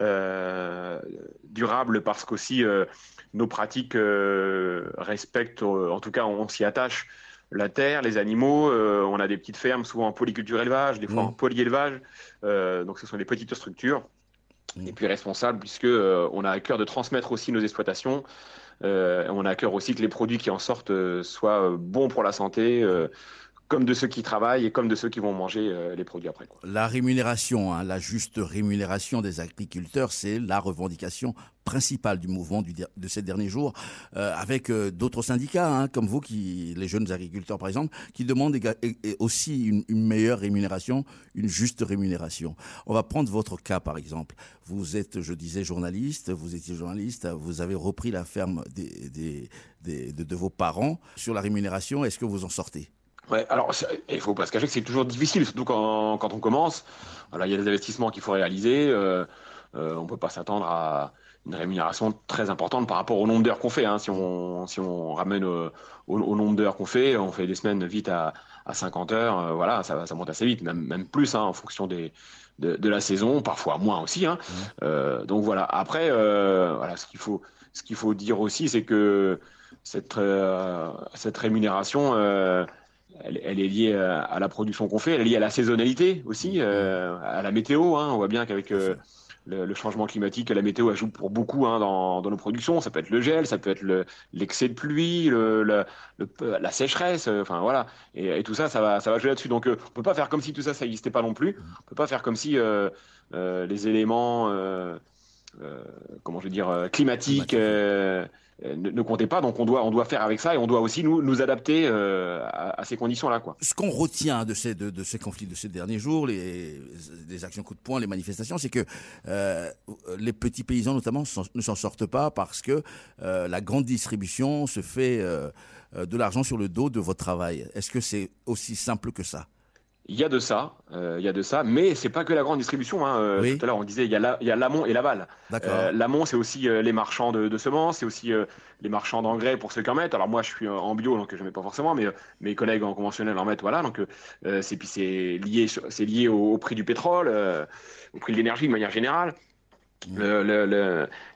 euh, durable parce qu'aussi euh, nos pratiques euh, respectent, en tout cas on, s'y attache, la terre, les animaux. Euh, on a des petites fermes, souvent en polyculture élevage, des fois mmh. en polyélevage. donc ce sont des petites structures. Mmh. Et puis responsables, puisque on a à cœur de transmettre aussi nos exploitations euh, on a à cœur aussi que les produits qui en sortent euh, soient euh, bons pour la santé comme de ceux qui travaillent et comme de ceux qui vont manger les produits après. La rémunération, hein, la juste rémunération des agriculteurs, c'est la revendication principal du mouvement de ces derniers jours, euh, avec euh, d'autres syndicats, hein, comme vous, les jeunes agriculteurs par exemple, qui demandent aussi une, meilleure rémunération, une juste rémunération. On va prendre votre cas par exemple. Vous êtes, je disais, journaliste, vous étiez journaliste, vous avez repris la ferme de, vos parents. Sur la rémunération, est-ce que vous en sortez? Ouais, alors il faut pas se cacher que c'est toujours difficile, surtout quand, quand on commence. Voilà, il y a des investissements qu'il faut réaliser. Euh, euh on peut pas s'attendre à, une rémunération très importante par rapport au nombre d'heures qu'on fait. Hein. Si, on, si on ramène au, au, nombre d'heures qu'on fait, on fait des semaines vite à, à 50 heures, euh, voilà, ça, ça monte assez vite, même, même plus hein, en fonction des, de, de, la saison, parfois moins aussi. Hein. Mmh. Euh, donc voilà. Après, euh, voilà, ce qu'il faut, ce qu'il faut dire aussi, c'est que cette, euh, cette rémunération, euh, elle, elle, est liée à, la production qu'on fait, elle est liée à la saisonnalité aussi, mmh. à la météo. Hein. On voit bien qu'avec le, changement climatique, la météo ajoute pour beaucoup hein, dans, nos productions. Ça peut être le gel, ça peut être l'excès de pluie, le, la sécheresse, euh, enfin voilà. Et, tout ça, ça va, ça va jouer là-dessus. Donc, euh, on peut pas faire comme si tout ça, ça n'existait pas non plus. On peut pas faire comme si euh, les éléments, comment je veux dire, climatiques euh, ne, comptez pas. Donc on doit, on doit faire avec ça et on doit aussi nous, nous adapter euh, à, ces conditions-là. Ce qu'on retient de ces, de, ces conflits de ces derniers jours, les, les actions coup de poing, les manifestations, c'est que euh, les petits paysans notamment ne s'en sortent pas parce que la grande distribution se fait de l'argent sur le dos de votre travail. Est-ce que c'est aussi simple que ça? Il y a de ça, euh, il y a de ça, mais c'est pas que la grande distribution. Hein. Euh, tout à l'heure, on disait il y a l'amont et l'aval. Euh, l'amont, c'est aussi les marchands de, semences, c'est aussi les marchands d'engrais pour ceux qui en mettent. Alors moi, je suis en bio, donc je mets pas forcément, mais mes collègues en conventionnel en mettent. Voilà, donc c'est puis c'est lié, c'est lié au, prix du pétrole, au prix de l'énergie de manière générale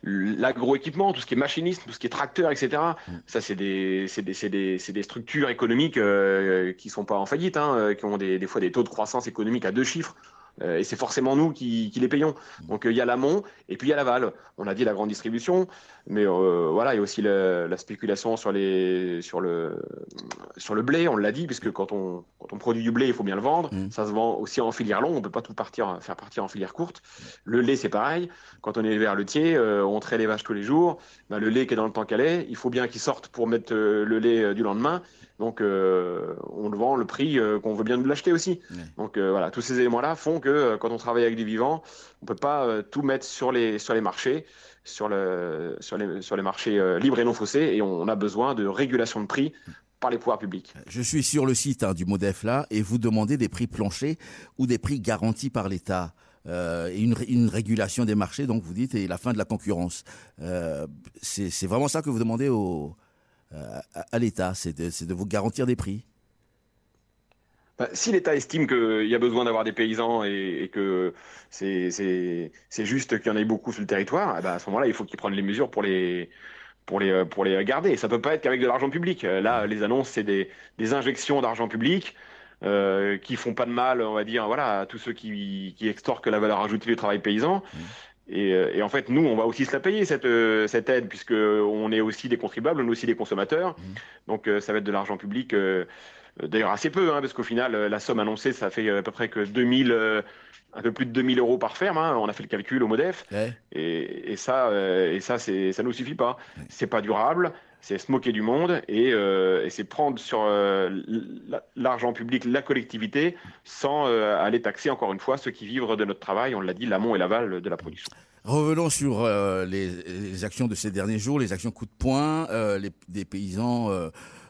l'agroéquipement, tout ce qui est machinisme, tout ce qui est tracteur, etc. Mm. Ça, c'est des, des, des, des, structures économiques euh, qui sont pas en faillite, hein, euh, qui ont des, des fois des taux de croissance économique à deux chiffres. Euh, et c'est forcément nous qui, qui les payons. Donc euh, il y a l'amont et puis il y a l'aval. On a dit la grande distribution, mais euh, voilà, il y a aussi la spéculation sur, les, sur, le, sur le blé, on l'a dit, puisque quand on, quand on produit du blé, il faut bien le vendre. Mmh. Ça se vend aussi en filière longue, on ne peut pas tout partir, faire partir en filière courte. Le lait, c'est pareil. Quand on est vers le tiers, on traite les vaches tous les jours. Ben, le lait qui est dans le temps est, il faut bien qu'il sorte pour mettre le lait du lendemain. Donc, euh, on le vend le prix euh, qu'on veut bien nous l'acheter aussi. Donc, euh, voilà, tous ces éléments-là font que quand on travaille avec des vivants, on peut pas tout mettre sur les, sur les marchés, sur, le, sur, les, sur les marchés libres et non faussés, et on, a besoin de régulation de prix par les pouvoirs publics. Je suis sur le site hein, du MODEF là, et vous demandez des prix planchers ou des prix garantis par l'État. et une, une, régulation des marchés, donc vous dites, et la fin de la concurrence. c'est vraiment ça que vous demandez aux, euh, à, l'État C'est de, vous garantir des prix bah, si l'État estime qu'il y a besoin d'avoir des paysans et, que c'est juste qu'il y en ait beaucoup sur le territoire, eh ben, à ce moment-là, il faut qu'ils prennent les mesures pour les, pour les, pour les garder. Ça peut pas être qu'avec de l'argent public. Là, les annonces, c'est des, injections d'argent public euh, qui font pas de mal, on va dire, voilà, à tous ceux qui, qui extorquent la valeur ajoutée du travail paysan. Mmh. Euh, et, en fait, nous, on va aussi se la payer, cette, euh, cette aide, puisqu'on est aussi des contribuables, on est aussi des consommateurs. Mmh. Donc, euh, ça va être de l'argent public, d'ailleurs assez peu, hein, parce qu'au final, la somme annoncée, ça fait à peu près que 2000, un peu plus de 2000 euros par ferme. Hein. on a fait le calcul au MODEF. Et, et, ça, et ça, ça nous suffit pas. C'est pas durable c'est se moquer du monde et, euh, c'est prendre sur euh, l'argent public, la collectivité, sans euh, aller taxer encore une fois ceux qui vivent de notre travail, on l'a dit, l'amont et l'aval de la production. Revenons sur les, actions de ces derniers jours, les actions coup de poing, les, des paysans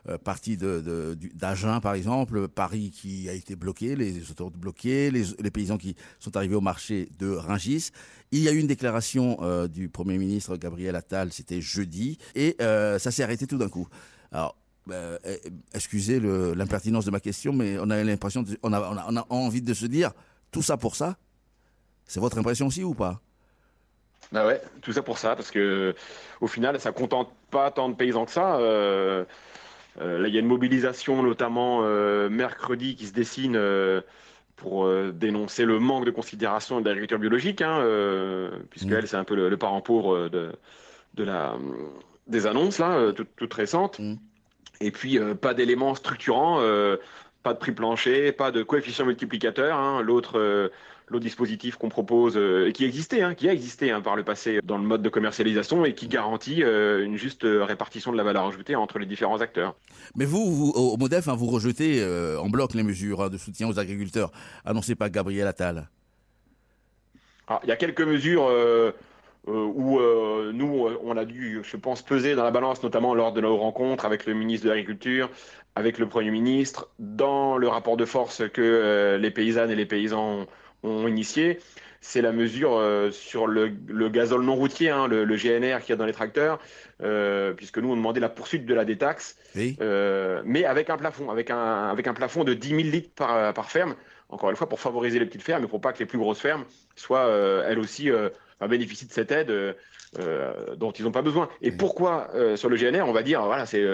euh, du- d'Agen, par exemple, Paris qui a été bloqué, les autoroutes bloquées, les, paysans qui sont arrivés au marché de Ringis. Il y a eu une déclaration euh, du Premier ministre Gabriel Attal, c'était jeudi, et euh, ça s'est arrêté tout d'un coup. Alors, eh, excusez l'impertinence de ma question, mais on a l'impression, on a, envie de se dire, tout ça pour ça? C'est votre impression aussi ou pas? Bah ouais, tout ça pour ça, parce que au final, ça contente pas tant de paysans que ça. Là, il y a une mobilisation, notamment euh, mercredi, qui se dessine euh, pour euh, dénoncer le manque de considération de l'agriculture biologique, hein, euh, puisque elle, c'est un peu le, le parent pauvre euh, de, de la, des annonces là, euh, toutes, toutes récentes. Et puis, euh, pas d'éléments structurants, euh, pas de prix plancher, pas de coefficient multiplicateur. hein. L'autre euh, l'autre dispositif qu'on propose, euh, et qui existait, hein, qui a existé hein, par le passé dans le mode de commercialisation et qui garantit euh, une juste euh, répartition de la valeur ajoutée entre les différents acteurs. Mais vous, vous, au MODEF, hein, vous rejetez en bloc les mesures de soutien aux agriculteurs annoncées par Gabriel Attal. Alors, il y a quelques mesures euh, euh, où euh, nous, on a dû, je pense, peser dans la balance, notamment lors de nos rencontres avec le ministre de l'Agriculture, avec le Premier ministre, dans le rapport de force que les paysannes et les paysans ont, ont initié. C'est la mesure euh, sur le, le gazole non routier, hein, le, le GNR qu'il y a dans les tracteurs, euh, puisque nous, on demandait la poursuite de la détaxe, euh, mais avec un plafond, avec un, avec un plafond de 10 000 litres par, par ferme, encore une fois, pour favoriser les petites fermes, mais pour pas que les plus grosses fermes soient, elles aussi, bénéficient de cette aide dont ils n'ont pas besoin. Et pourquoi, sur le GNR, on va dire, voilà, c'est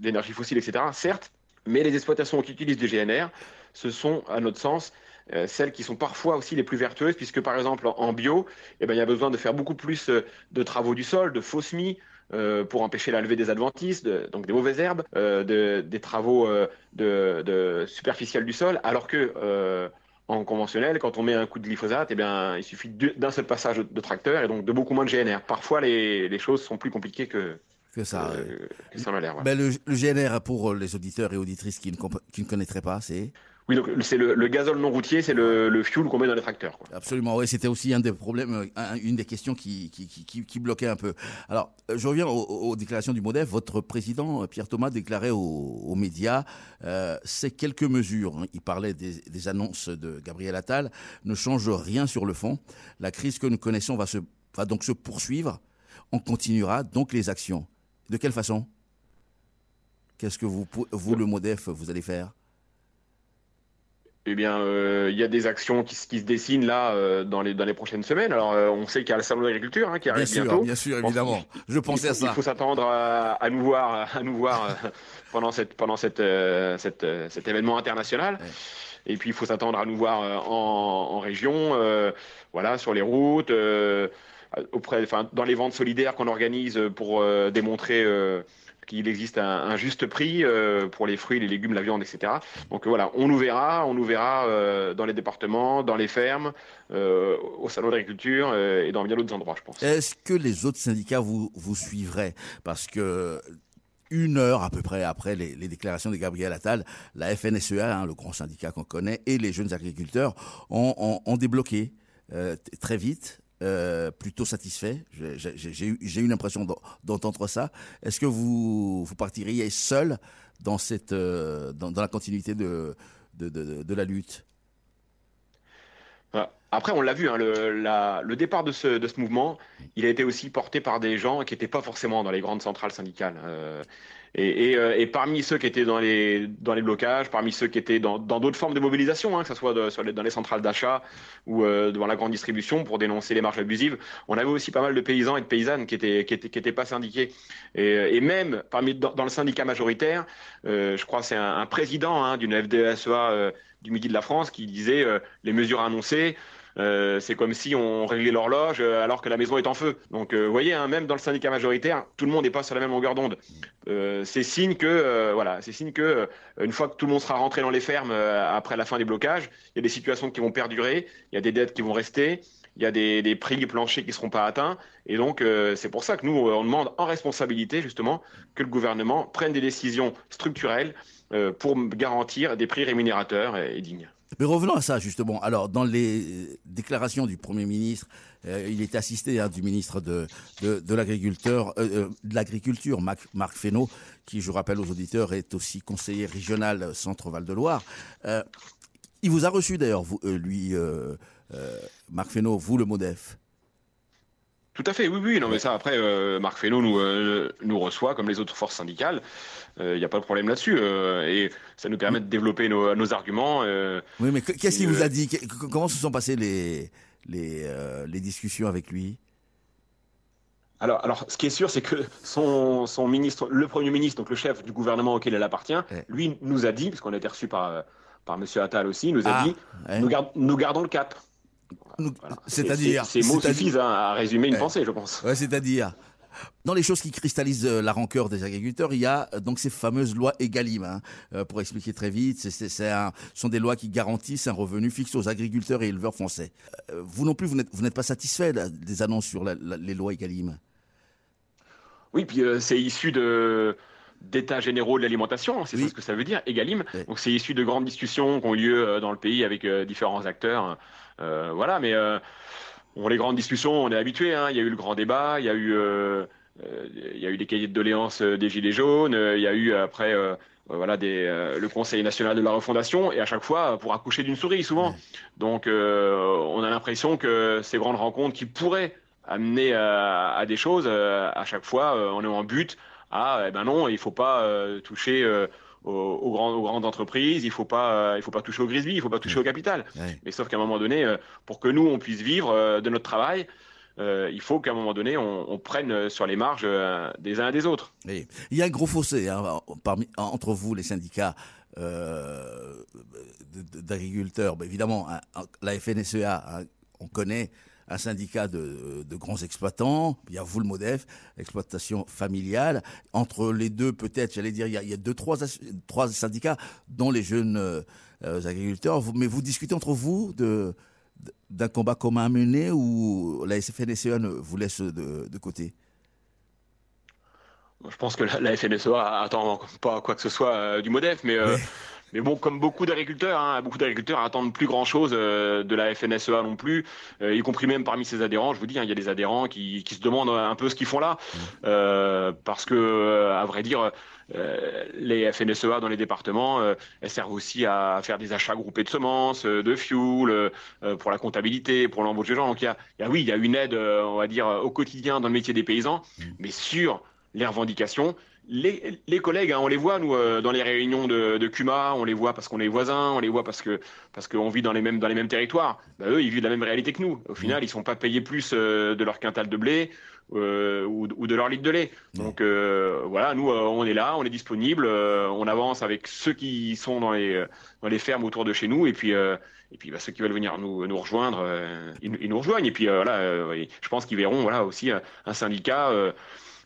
l'énergie fossile, etc., certes, mais les exploitations qui utilisent du GNR, ce sont, à notre sens, euh, celles qui sont parfois aussi les plus vertueuses, puisque par exemple en bio, eh ben, il y a besoin de faire beaucoup plus euh, de travaux du sol, de faux semis, euh, pour empêcher la levée des adventices, de- donc des mauvaises herbes, euh, de- des travaux euh, de, de superficiels du sol, alors que en conventionnel, quand on met un coup de glyphosate, eh bien, il suffit d'un seul passage de, tracteur et donc de beaucoup moins de GNR. Parfois, les, les choses sont plus compliquées que, que ça. que ça a l'air. ouais. Ben, le, le GNR, pour les auditeurs et auditrices qui ne, comp- qui ne connaîtraient pas, c'est Oui, donc c'est le, le gazole non routier, c'est le, le fuel qu'on met dans les tracteurs. Absolument, oui, c'était aussi un des problèmes, euh, un- une des questions qui, qui, bloquait un peu. Alors, euh, je reviens aux, déclarations du MODEF. Votre président, euh, Pierre Thomas, déclarait aux, médias ces quelques mesures. hein, il parlait des, annonces de Gabriel Attal, ne changent rien sur le fond. La crise que nous connaissons va, va donc se poursuivre. On continuera donc les actions. De quelle façon? Qu'est-ce que vous, vous, le MODEF, vous allez faire? Eh bien, euh, il y a des actions qui, se- qui se dessinent là euh, dans, les, dans les prochaines semaines. Alors, euh, on sait qu'il y a le salon de l'agriculture hein, qui arrive Bien sûr, bientôt. bien sûr, évidemment. Je pensais à ça. Il faut s'attendre à, à nous voir, à nous voir euh, pendant, cette, pendant cette, euh, cette, cet événement international. Et puis, il faut s'attendre à nous voir euh, en, en région, euh, voilà, sur les routes, euh, auprès, enfin, dans les ventes solidaires qu'on organise pour euh, démontrer. Qu'il existe un, juste prix euh, pour les fruits, les légumes, la viande, etc. Donc euh, voilà, on nous verra, on nous verra euh, dans les départements, dans les fermes, au salon d'agriculture et dans bien d'autres endroits, je pense. Est-ce que les autres syndicats vous, suivraient? Parce que une heure à peu près après les, déclarations de Gabriel Attal, la FNSEA, hein, le grand syndicat qu'on connaît, et les jeunes agriculteurs ont, débloqué très vite. Euh, plutôt satisfait. J'ai- eu, l'impression d'en- d'entendre ça. Est-ce que vous, partiriez seul euh, dans, la continuité de, la lutte? Voilà. Après, on l'a vu, hein, le, départ de ce, de ce mouvement, il a été aussi porté par des gens qui n'étaient pas forcément dans les grandes centrales syndicales. Euh, et, euh, et parmi ceux qui étaient dans les, dans les blocages, parmi ceux qui étaient dans d'autres formes de mobilisation, hein, que ce soit dans les centrales d'achat ou euh, devant la grande distribution pour dénoncer les marges abusives, on avait aussi pas mal de paysans et de paysannes qui étaient, qui étaient, qui étaient pas syndiqués. Et, et même parmi, dans, le syndicat majoritaire, euh, je crois c'est un, un président hein, d'une FDSEA euh, du Midi de la France qui disait euh, les mesures annoncées. Euh, c'est comme si on réglait l'horloge euh, alors que la maison est en feu. Donc, euh, vous voyez, hein, même dans le syndicat majoritaire, tout le monde n'est pas sur la même longueur d'onde. C'est signe que, voilà, c'est signe que une fois que tout le monde sera rentré dans les fermes après la fin des blocages, il y a des situations qui vont perdurer, il y a des dettes qui vont rester, il y a des, des prix planchers qui ne seront pas atteints. Et donc, euh, c'est pour ça que nous, on demande en responsabilité, justement, que le gouvernement prenne des décisions structurelles pour garantir des prix rémunérateurs et dignes. Mais revenons à ça, justement. Alors, dans les déclarations du Premier ministre, euh, il est assisté hein, du ministre de, de, l'Agriculture, euh, euh, l'Agriculture, Marc, Fesneau, qui, je rappelle aux auditeurs, est aussi conseiller régional Centre-Val de Loire. il vous a reçu, d'ailleurs, lui, Marc Fesneau, vous, le MODEF? Tout à fait, oui, oui. Non, mais ça, après, Marc Fesneau nous, nous reçoit comme les autres forces syndicales. Il n'y a pas de problème là-dessus. et ça nous permet de développer nos, nos arguments. oui, mais qu'est-ce qu'il vous a dit? Comment se sont passées les, les, les discussions avec lui? Alors, alors, ce qui est sûr, c'est que son, son, ministre, le Premier ministre, donc le chef du gouvernement auquel elle appartient, lui nous a dit, parce qu'on a été reçu par, par M. Attal aussi, nous a ah, dit nous, nous, gardons le cap. C'est-à-dire Ces mots suffisent hein, à résumer une pensée, je pense. Ouais, c'est-à-dire dans les choses qui cristallisent euh, la rancœur des agriculteurs, il y a euh, donc ces fameuses lois Egalim. Hein. Euh, pour expliquer très vite, ce sont des lois qui garantissent un revenu fixe aux agriculteurs et éleveurs français. vous non plus, vous n'êtes pas satisfait des annonces sur les lois Egalim? Oui, puis c'est issu de d'états généraux de l'alimentation, c'est ça ce que ça veut dire, Egalim. Donc c'est issu de grandes discussions qui ont eu lieu dans le pays avec différents acteurs. Voilà, mais Bon, les grandes discussions, on est habitué. Hein. Il y a eu le grand débat, il y a eu, euh, euh, il y a eu des cahiers de doléances euh, des Gilets jaunes, il y a eu après voilà, des, le Conseil national de la refondation, et à chaque fois pour accoucher d'une souris, souvent. Donc on a l'impression que ces grandes rencontres qui pourraient amener à, des choses, à chaque fois, on est en but à, eh ben non, il ne faut pas toucher aux, grandes, entreprises, il ne faut, pas, euh, il faut pas toucher au grisby, il ne faut pas toucher au capital. Mais sauf qu'à un moment donné, euh, pour que nous, on puisse vivre euh, de notre travail, il faut qu'à un moment donné, on, prenne sur les marges des uns et des autres. il y a un gros fossé hein, parmi, entre vous, les syndicats d'agriculteurs. évidemment, hein, la FNSEA, hein, on connaît un syndicat de, grands exploitants, il y a vous le MODEF, exploitation familiale. Entre les deux, peut-être, j'allais dire, il y, a, deux, trois, trois syndicats, dont les jeunes euh, agriculteurs. Mais vous discutez entre vous de, d'un combat commun à mener ou la FNSEA vous laisse de, côté? Je pense que la, FNSEA attend pas quoi que ce soit euh, du MODEF, mais... Euh, mais bon, comme beaucoup d'agriculteurs, hein, beaucoup d'agriculteurs attendent plus grand chose euh, de la FNSEA non plus, euh, y compris même parmi ses adhérents. Je vous dis, hein, il y a des adhérents qui, qui, se demandent un peu ce qu'ils font là, euh, parce que, à vrai dire, les FNSEA dans les départements, elles servent aussi à faire des achats groupés de semences, de fuel, pour la comptabilité, pour l'embauche des gens. Donc il y a, il y a, oui, il y a une aide, on va dire, au quotidien dans le métier des paysans, mais sur les revendications, les, les, collègues, hein, on les voit nous euh, dans les réunions de, de, CUMA, on les voit parce qu'on est voisins, on les voit parce que parce qu'on vit dans les mêmes dans les mêmes territoires. Bah, eux, ils vivent la même réalité que nous. Au final, ils sont pas payés plus euh, de leur quintal de blé euh, ou, ou, de leur litre de lait. Donc voilà, nous, on est là, on est disponible, on avance avec ceux qui sont dans les dans les fermes autour de chez nous et puis et puis bah, ceux qui veulent venir nous, nous rejoindre, ils, ils, nous rejoignent. Et puis voilà, je pense qu'ils verront voilà aussi un syndicat.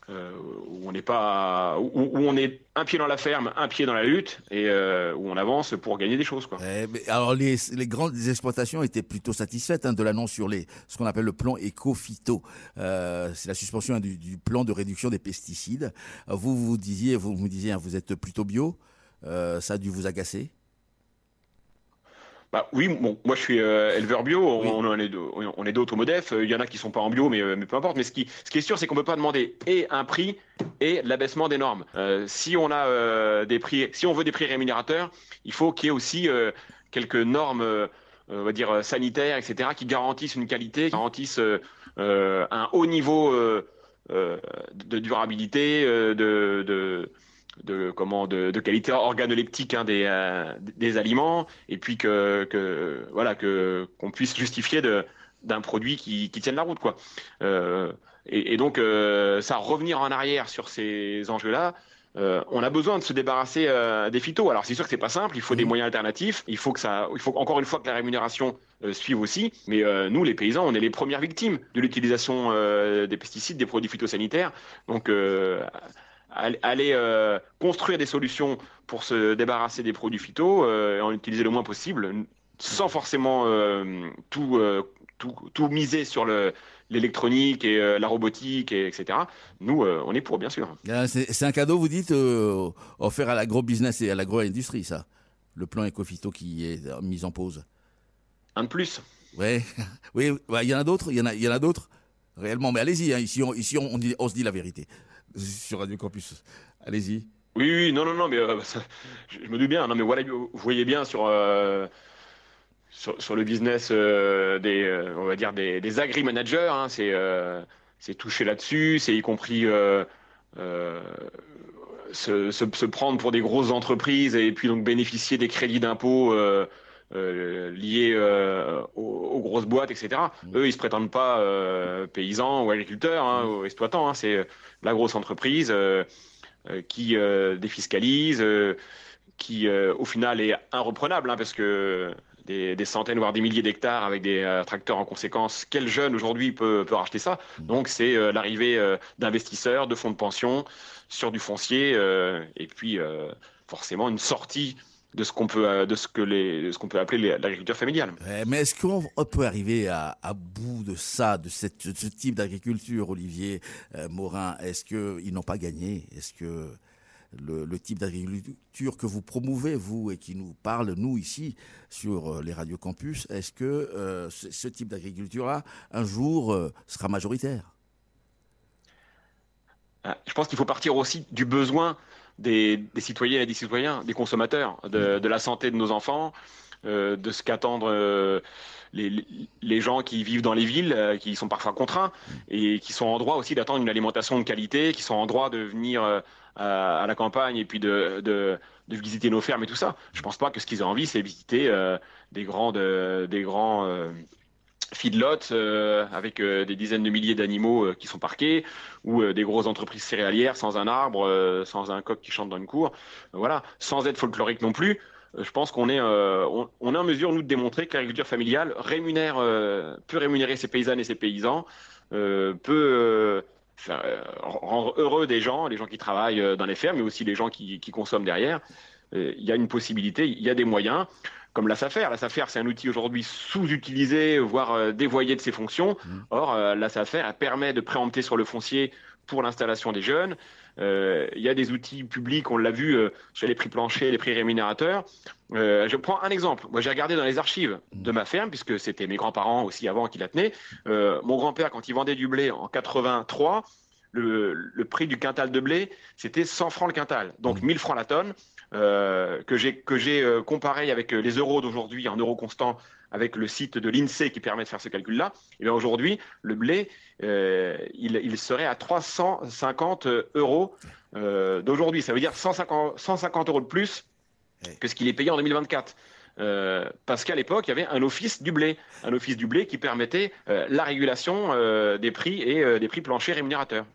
Euh, où on n'est pas, où, on est un pied dans la ferme, un pied dans la lutte, et euh, où on avance pour gagner des choses. Quoi. Eh, alors les, grandes exploitations étaient plutôt satisfaites hein, de l'annonce sur les, ce qu'on appelle le plan éco-phyto. Euh, c'est la suspension hein, du, du, plan de réduction des pesticides. Vous vous disiez, vous me disiez, hein, vous êtes plutôt bio. ça a dû vous agacer? Bah oui, bon, moi je suis euh, éleveur bio, on, est deux, on est d'autres au Modef, il y en a qui sont pas en bio, mais, euh, mais peu importe. Mais ce qui, ce qui est sûr, c'est qu'on peut pas demander et un prix et l'abaissement des normes. Euh, si on a des prix, si on veut des prix rémunérateurs, il faut qu'il y ait aussi quelques normes, on va dire sanitaires, etc., qui garantissent une qualité, qui garantissent un haut niveau de durabilité, de, de de comment de, qualité organoleptique hein, des, euh, des aliments et puis que, que voilà que qu'on puisse justifier de d'un produit qui, qui tienne la route quoi euh, et, donc euh, ça revenir en arrière sur ces enjeux là on a besoin de se débarrasser des phytos. Alors c'est sûr que c'est pas simple, il faut des mmh. moyens alternatifs, il faut que ça, il faut encore une fois que la rémunération suive aussi. Mais nous, les paysans, on est les premières victimes de l'utilisation des pesticides, des produits phytosanitaires. Donc aller euh, construire des solutions pour se débarrasser des produits phyto euh, et en utiliser le moins possible sans forcément tout, tout, tout miser sur le l'électronique et la robotique, et, etc. Nous, on est pour, bien sûr. Ah, c'est un cadeau, vous dites, offert à l'agro-business et à l'agro-industrie, ça Le plan Ecofito qui est mis en pause Un de plus. Ouais. Oui, il y en a d'autres, il y en a, il y en a d'autres, réellement. Mais allez-y, hein, ici, on, ici on, on, se dit la vérité sur Radio Campus. Allez-y. Oui, oui, non, non, non, mais je, me doute bien. Non, mais voilà, vous voyez bien sur, sur, le business euh, des, euh, on va dire des, agri-managers. Hein, c'est euh, c'est touché là-dessus, c'est y compris se, se, prendre pour des grosses entreprises et puis donc bénéficier des crédits d'impôt liés aux, grosses boîtes, etc. Mmh. Eux, ils se prétendent pas paysans ou agriculteurs hein, mmh. ou exploitants. Hein, c'est la grosse entreprise qui défiscalise, qui au final est irreprenable, hein, parce que des, centaines, voire des milliers d'hectares avec des euh, tracteurs en conséquence. Quel jeune aujourd'hui peut, peut racheter ça? Donc c'est euh, l'arrivée euh, d'investisseurs, de fonds de pension sur du foncier, et puis forcément une sortie de ce qu'on peut de ce que les ce qu'on peut appeler l'agriculture familiale. Mais est-ce qu'on peut arriver à, à, bout de ça, de, cette, ce type d'agriculture, Olivier Morin? Est-ce qu'ils n'ont pas gagné? Est-ce que le, type d'agriculture que vous promouvez, vous, et qui nous parle, nous, ici, sur euh, les radios campus, est-ce que euh, ce, type d'agriculture-là, un jour, euh, sera majoritaire? Ah, Je pense qu'il faut partir aussi du besoin des, citoyens et des citoyens, des consommateurs, de, mm. la santé de nos enfants, de ce qu'attendent les, gens qui vivent dans les villes, qui sont parfois contraints mm. et qui sont en droit aussi d'attendre une alimentation de qualité, qui sont en droit de venir à, la campagne et puis de, de, de, visiter nos fermes et tout ça. Je pense pas que ce qu'ils ont envie, c'est visiter euh, des grands, des grands euh, feedlots euh, avec des dizaines de milliers d'animaux qui sont parqués ou des grosses entreprises céréalières sans un arbre, sans un coq qui chante dans une cour. voilà, sans être folklorique non plus. Je pense qu'on est, on, on, est en mesure, nous, de démontrer que l'agriculture familiale rémunère, peut rémunérer ses paysannes et ses paysans, peut euh, rendre heureux des gens, les gens qui travaillent euh, dans les fermes, mais aussi les gens qui, consomment derrière. Euh, il y a une possibilité, il y a des moyens, comme la SAFER. La SAFER, c'est un outil aujourd'hui sous-utilisé, voire dévoyé de ses fonctions. Mmh. Or, la SAFER, elle permet de préempter sur le foncier pour l'installation des jeunes. il y a des outils publics, on l'a vu sur les prix planchers, les prix rémunérateurs. je prends un exemple. Moi, j'ai regardé dans les archives de ma ferme, puisque c'était mes grands-parents aussi avant qui la tenaient. mon grand-père, quand il vendait du blé en 83, le, prix du quintal de blé, c'était 100 francs le quintal, donc 1000 mmh. francs la tonne, euh, que j'ai que j'ai euh, comparé avec les euros d'aujourd'hui en euros constants avec le site de l'INSEE qui permet de faire ce calcul-là. Et bien aujourd'hui, le blé, euh, il, serait à 350 euros d'aujourd'hui. Ça veut dire 150, 150 euros de plus que ce qu'il est payé en 2024. parce qu'à l'époque, il y avait un office du blé, un office du blé qui permettait la régulation des prix et des prix planchers rémunérateurs.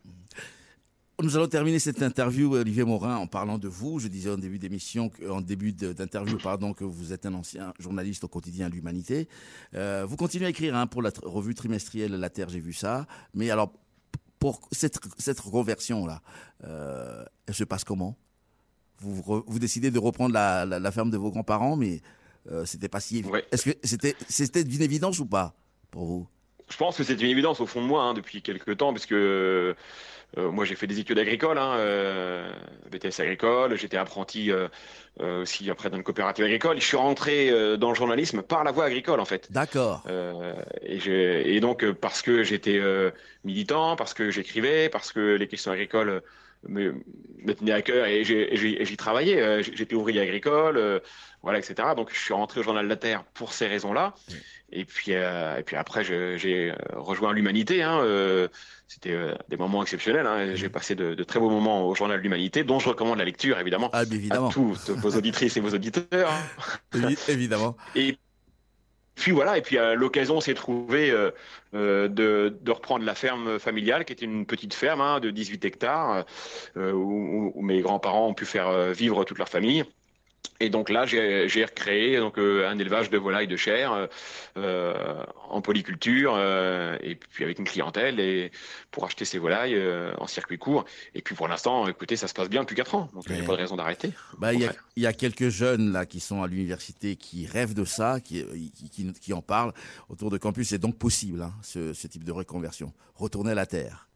Nous allons terminer cette interview, Olivier Morin, en parlant de vous. Je disais en début d'émission, en début d'interview, pardon, que vous êtes un ancien journaliste au quotidien L'Humanité. Euh, vous continuez à écrire hein, pour la revue trimestrielle La Terre, j'ai vu ça. Mais alors, pour cette, cette reconversion-là, euh, elle se passe comment? Vous, vous décidez de reprendre la, la, ferme de vos grands-parents, mais euh, c'était pas si évident. Est-ce que c'était c'était d'une évidence ou pas pour vous? Je pense que c'est une évidence au fond de moi hein, depuis quelques temps, parce que euh, moi, j'ai fait des études agricoles, hein, euh, BTS agricole. J'étais apprenti euh, aussi après dans une coopérative agricole. Je suis rentré dans le journalisme par la voie agricole, en fait. D'accord. et, et, donc, parce que j'étais militant, parce que j'écrivais, parce que les questions agricoles me, me tenaient à cœur et j'y travaillais. J'étais ouvrier agricole, voilà, etc. Donc, je suis rentré au journal de la Terre pour ces raisons-là. Et puis, et puis après, j'ai rejoint l'humanité. Hein, c'était euh, des moments exceptionnels. Hein. J'ai passé de, très beaux moments au Journal de l'Humanité, dont je recommande la lecture, évidemment, ah, évidemment. à toutes vos auditrices et vos auditeurs. Hein. évidemment. Et puis voilà, et puis euh, l'occasion s'est trouvée euh, de, reprendre la ferme familiale, qui était une petite ferme hein, de 18 hectares, où, mes grands-parents ont pu faire vivre toute leur famille. Et donc là, j'ai recréé donc euh, un élevage de volailles de chair euh, euh, en polyculture euh, et puis avec une clientèle et pour acheter ces volailles en circuit court. Et puis pour l'instant, écoutez, ça se passe bien depuis 4 ans, donc il n'y a pas de raison d'arrêter. Bah, il y, a- il y a quelques jeunes là qui sont à l'université qui rêvent de ça, qui, qui, qui- qui en parlent autour de campus. C'est donc possible, hein, ce, ce type de reconversion. Retourner à la terre.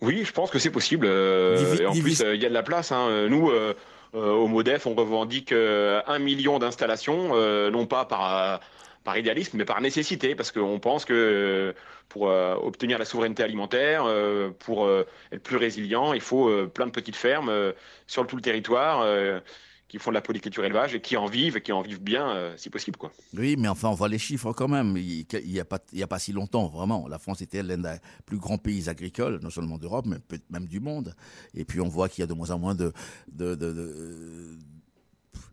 Oui, je pense que c'est possible. euh, Divi- et en plus, euh, il y a de la place. hein. Euh, Nous, euh, euh, au MODEF, on revendique euh, un million d'installations, euh, non pas par, par idéalisme, mais par nécessité, parce qu'on pense que euh, pour euh, obtenir la souveraineté alimentaire, euh, pour euh, être plus résilient, il faut euh, plein de petites fermes euh, sur tout le territoire euh, qui font de la polyculture élevage et qui en vivent, et qui en vivent bien, euh, si possible. quoi. Oui, mais enfin, on voit les chiffres quand même. Il n'y a, pas- a pas si longtemps, vraiment. La France était l'un des plus grands pays agricoles, non seulement d'Europe, mais même du monde. Et puis, on voit qu'il y a de moins en moins de, de- de- de-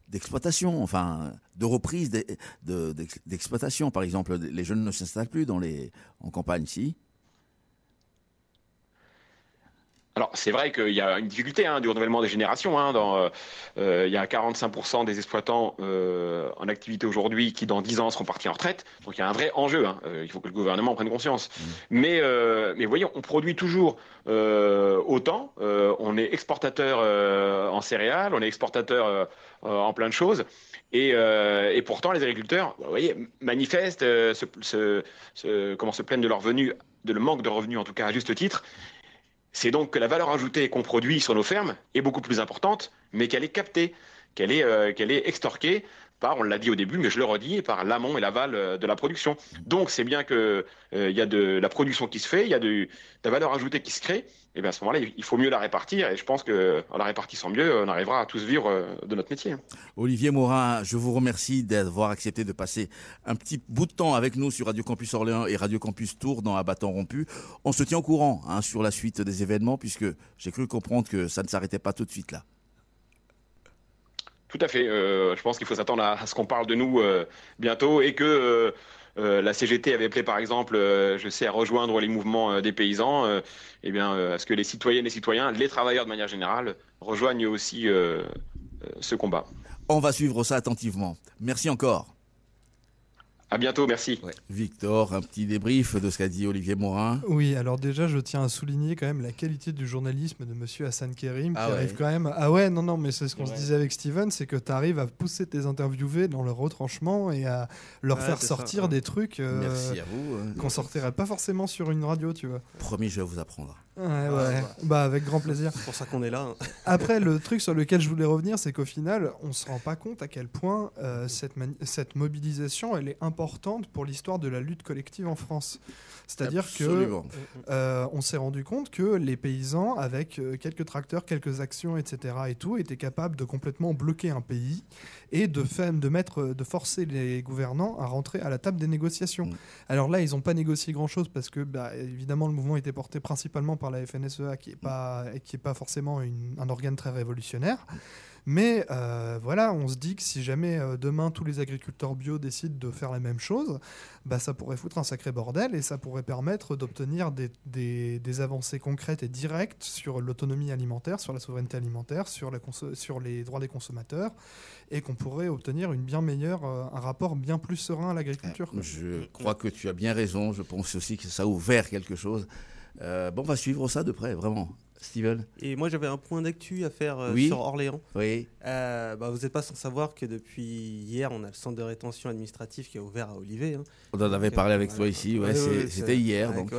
d'exploitation, enfin, de reprise d'ex- de- d'ex- d'exploitation. Par exemple, les jeunes ne s'installent plus dans les, en campagne, si. Alors, c'est vrai qu'il y a une difficulté hein, du renouvellement des générations. hein, dans, euh, euh, il y a 45% des exploitants euh, en activité aujourd'hui qui, dans 10 ans, seront partis en retraite. Donc, il y a un vrai enjeu. hein. Il faut que le gouvernement en prenne conscience. Mais, euh, mais voyez, on produit toujours autant. On est exportateur en céréales, on est exportateur en plein de choses. Et, euh, et pourtant, les agriculteurs, vous voyez, manifestent, euh, se, se- se- comment se plaignent de leur revenu, de le manque de revenus, en tout cas à juste titre. C'est donc que la valeur ajoutée qu'on produit sur nos fermes est beaucoup plus importante, mais qu'elle est captée, qu'elle est, euh, qu'elle est extorquée par, on l'a dit au début, mais je le redis, par l'amont et l'aval euh, de la production. Donc c'est bien que euh, y a de la production qui se fait, il y a de, la valeur ajoutée qui se crée, et bien à ce moment-là, il faut mieux la répartir, et je pense que en la répartissant mieux, on arrivera à tous vivre euh, de notre métier. Olivier Morin, je vous remercie d'avoir accepté de passer un petit bout de temps avec nous sur Radio Campus Orléans et Radio Campus Tours dans Abattant Rompu. On se tient au courant hein, sur la suite des événements puisque j'ai cru comprendre que ça ne s'arrêtait pas tout de suite là. Tout à fait. euh, je pense qu'il faut s'attendre à, ce qu'on parle de nous euh, bientôt et que euh, la CGT avait appelé, par exemple, je sais, à rejoindre les mouvements des paysans. eh bien, à ce que les citoyennes et citoyens, les travailleurs de manière générale, rejoignent aussi ce combat. On va suivre ça attentivement. Merci encore. À bientôt, merci. Victor, un petit débrief de ce qu'a dit Olivier Morin. Oui, alors déjà, je tiens à souligner quand même la qualité du journalisme de Monsieur Hassan Kerim, Ah qui ouais. arrive quand même. Ah ouais, non, non, mais c'est ce qu'on Ouais. se disait avec Steven, c'est que tu arrives à pousser tes interviewés dans leur retranchement et à leur faire ça, sortir ouais. des trucs euh, Merci à vous, hein. qu'on sortirait pas forcément sur une radio, tu vois. Promis, je vais vous apprendre. Ouais, ouais. Bah, avec grand plaisir. C'est pour ça qu'on est là. hein. Après, le truc sur lequel je voulais revenir, c'est qu'au final, on se rend pas compte à quel point euh, cette, cette mobilisation, elle est importante pour l'histoire de la lutte collective en France. C'est-à-dire que euh, on s'est rendu compte que les paysans, avec euh, quelques tracteurs, quelques actions, etc. et tout, étaient capables de complètement bloquer un pays et de, faire, de mettre, de forcer les gouvernants à rentrer à la table des négociations. Alors là, ils n'ont pas négocié grand-chose parce que, bah, évidemment, le mouvement était porté principalement par la FNSEA, qui n'est pas, qui est pas forcément une- un organe très révolutionnaire. Mais euh, voilà, on se dit que si jamais euh, demain tous les agriculteurs bio décident de faire la même chose, bah, ça pourrait foutre un sacré bordel et ça pourrait permettre d'obtenir des, avancées concrètes et directes sur l'autonomie alimentaire, sur la souveraineté alimentaire, sur, les droits des consommateurs et qu'on pourrait obtenir une bien meilleure, euh, un rapport bien plus serein à l'agriculture. Je crois que tu as bien raison. Je pense aussi que ça a ouvert quelque chose. Bon, on va suivre ça de près, vraiment. Steven Et moi, j'avais un point d'actu à faire euh, Oui. sur Orléans. Oui. Euh, bah, vous n'êtes pas sans savoir que depuis hier, on a le centre de rétention administratif qui a ouvert à Olivet. hein. On en avait Donc, parlé euh, avec toi ici, ouais, Ouais, c'est- ouais, c'était hier, avec- donc.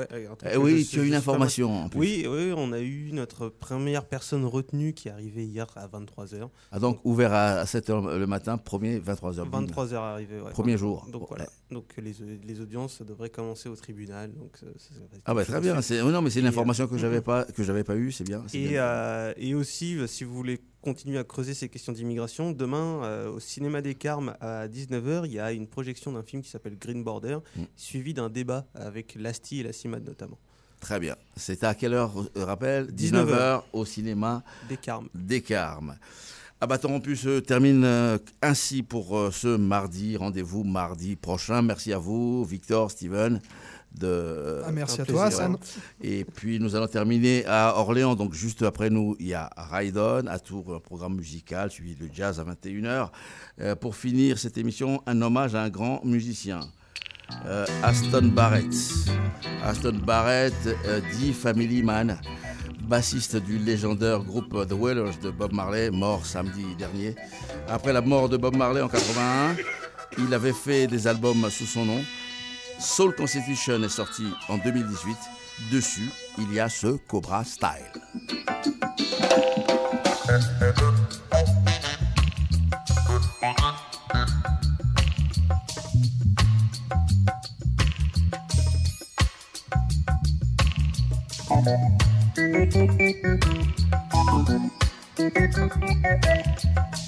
Eh oui, tu as je une pas information, mal- en plus. Oui, oui, on a eu notre première personne retenue qui est arrivée hier à 23h. Ah, donc ouvert à 7h le matin, premier 23h. 23h arrivé. Premier jour. Donc voilà. Donc les, les audiences devraient commencer au tribunal. Donc, ça- ça- ça Ah bah très bien. C'est suivre. non mais c'est une Et, information euh, que j'avais pas que j'avais pas eu, c'est bien. c'est Et, bien. euh, et aussi, euh, si vous voulez continuer à creuser ces questions d'immigration, demain, euh, au cinéma des Carmes, à 19h, il y a une projection d'un film qui s'appelle Green Border, Mm. suivi d'un débat avec l'ASTI et la CIMAD notamment. Très bien. C'est à quelle heure, euh, rappel? 19 19h heures. au cinéma Des Carmes. Des Carmes. Abattant en plus se termine euh, ainsi pour euh, ce mardi. Rendez-vous mardi prochain. Merci à vous, Victor, Steven. de. Ah, merci à toi, Hassan. Et puis nous allons terminer à Orléans. Donc juste après nous, il y a Raidon, à Tours, un programme musical, suivi de jazz à 21h. Euh, pour finir cette émission, un hommage à un grand musicien. Euh, Aston Barrett. Aston Barrett, euh, dit Family Man, bassiste du légendaire groupe The Wailers de Bob Marley, mort samedi dernier. Après la mort de Bob Marley en 81, il avait fait des albums sous son nom. Soul Constitution est sorti en 2018. Dessus, il y a ce Cobra Style. Thank you.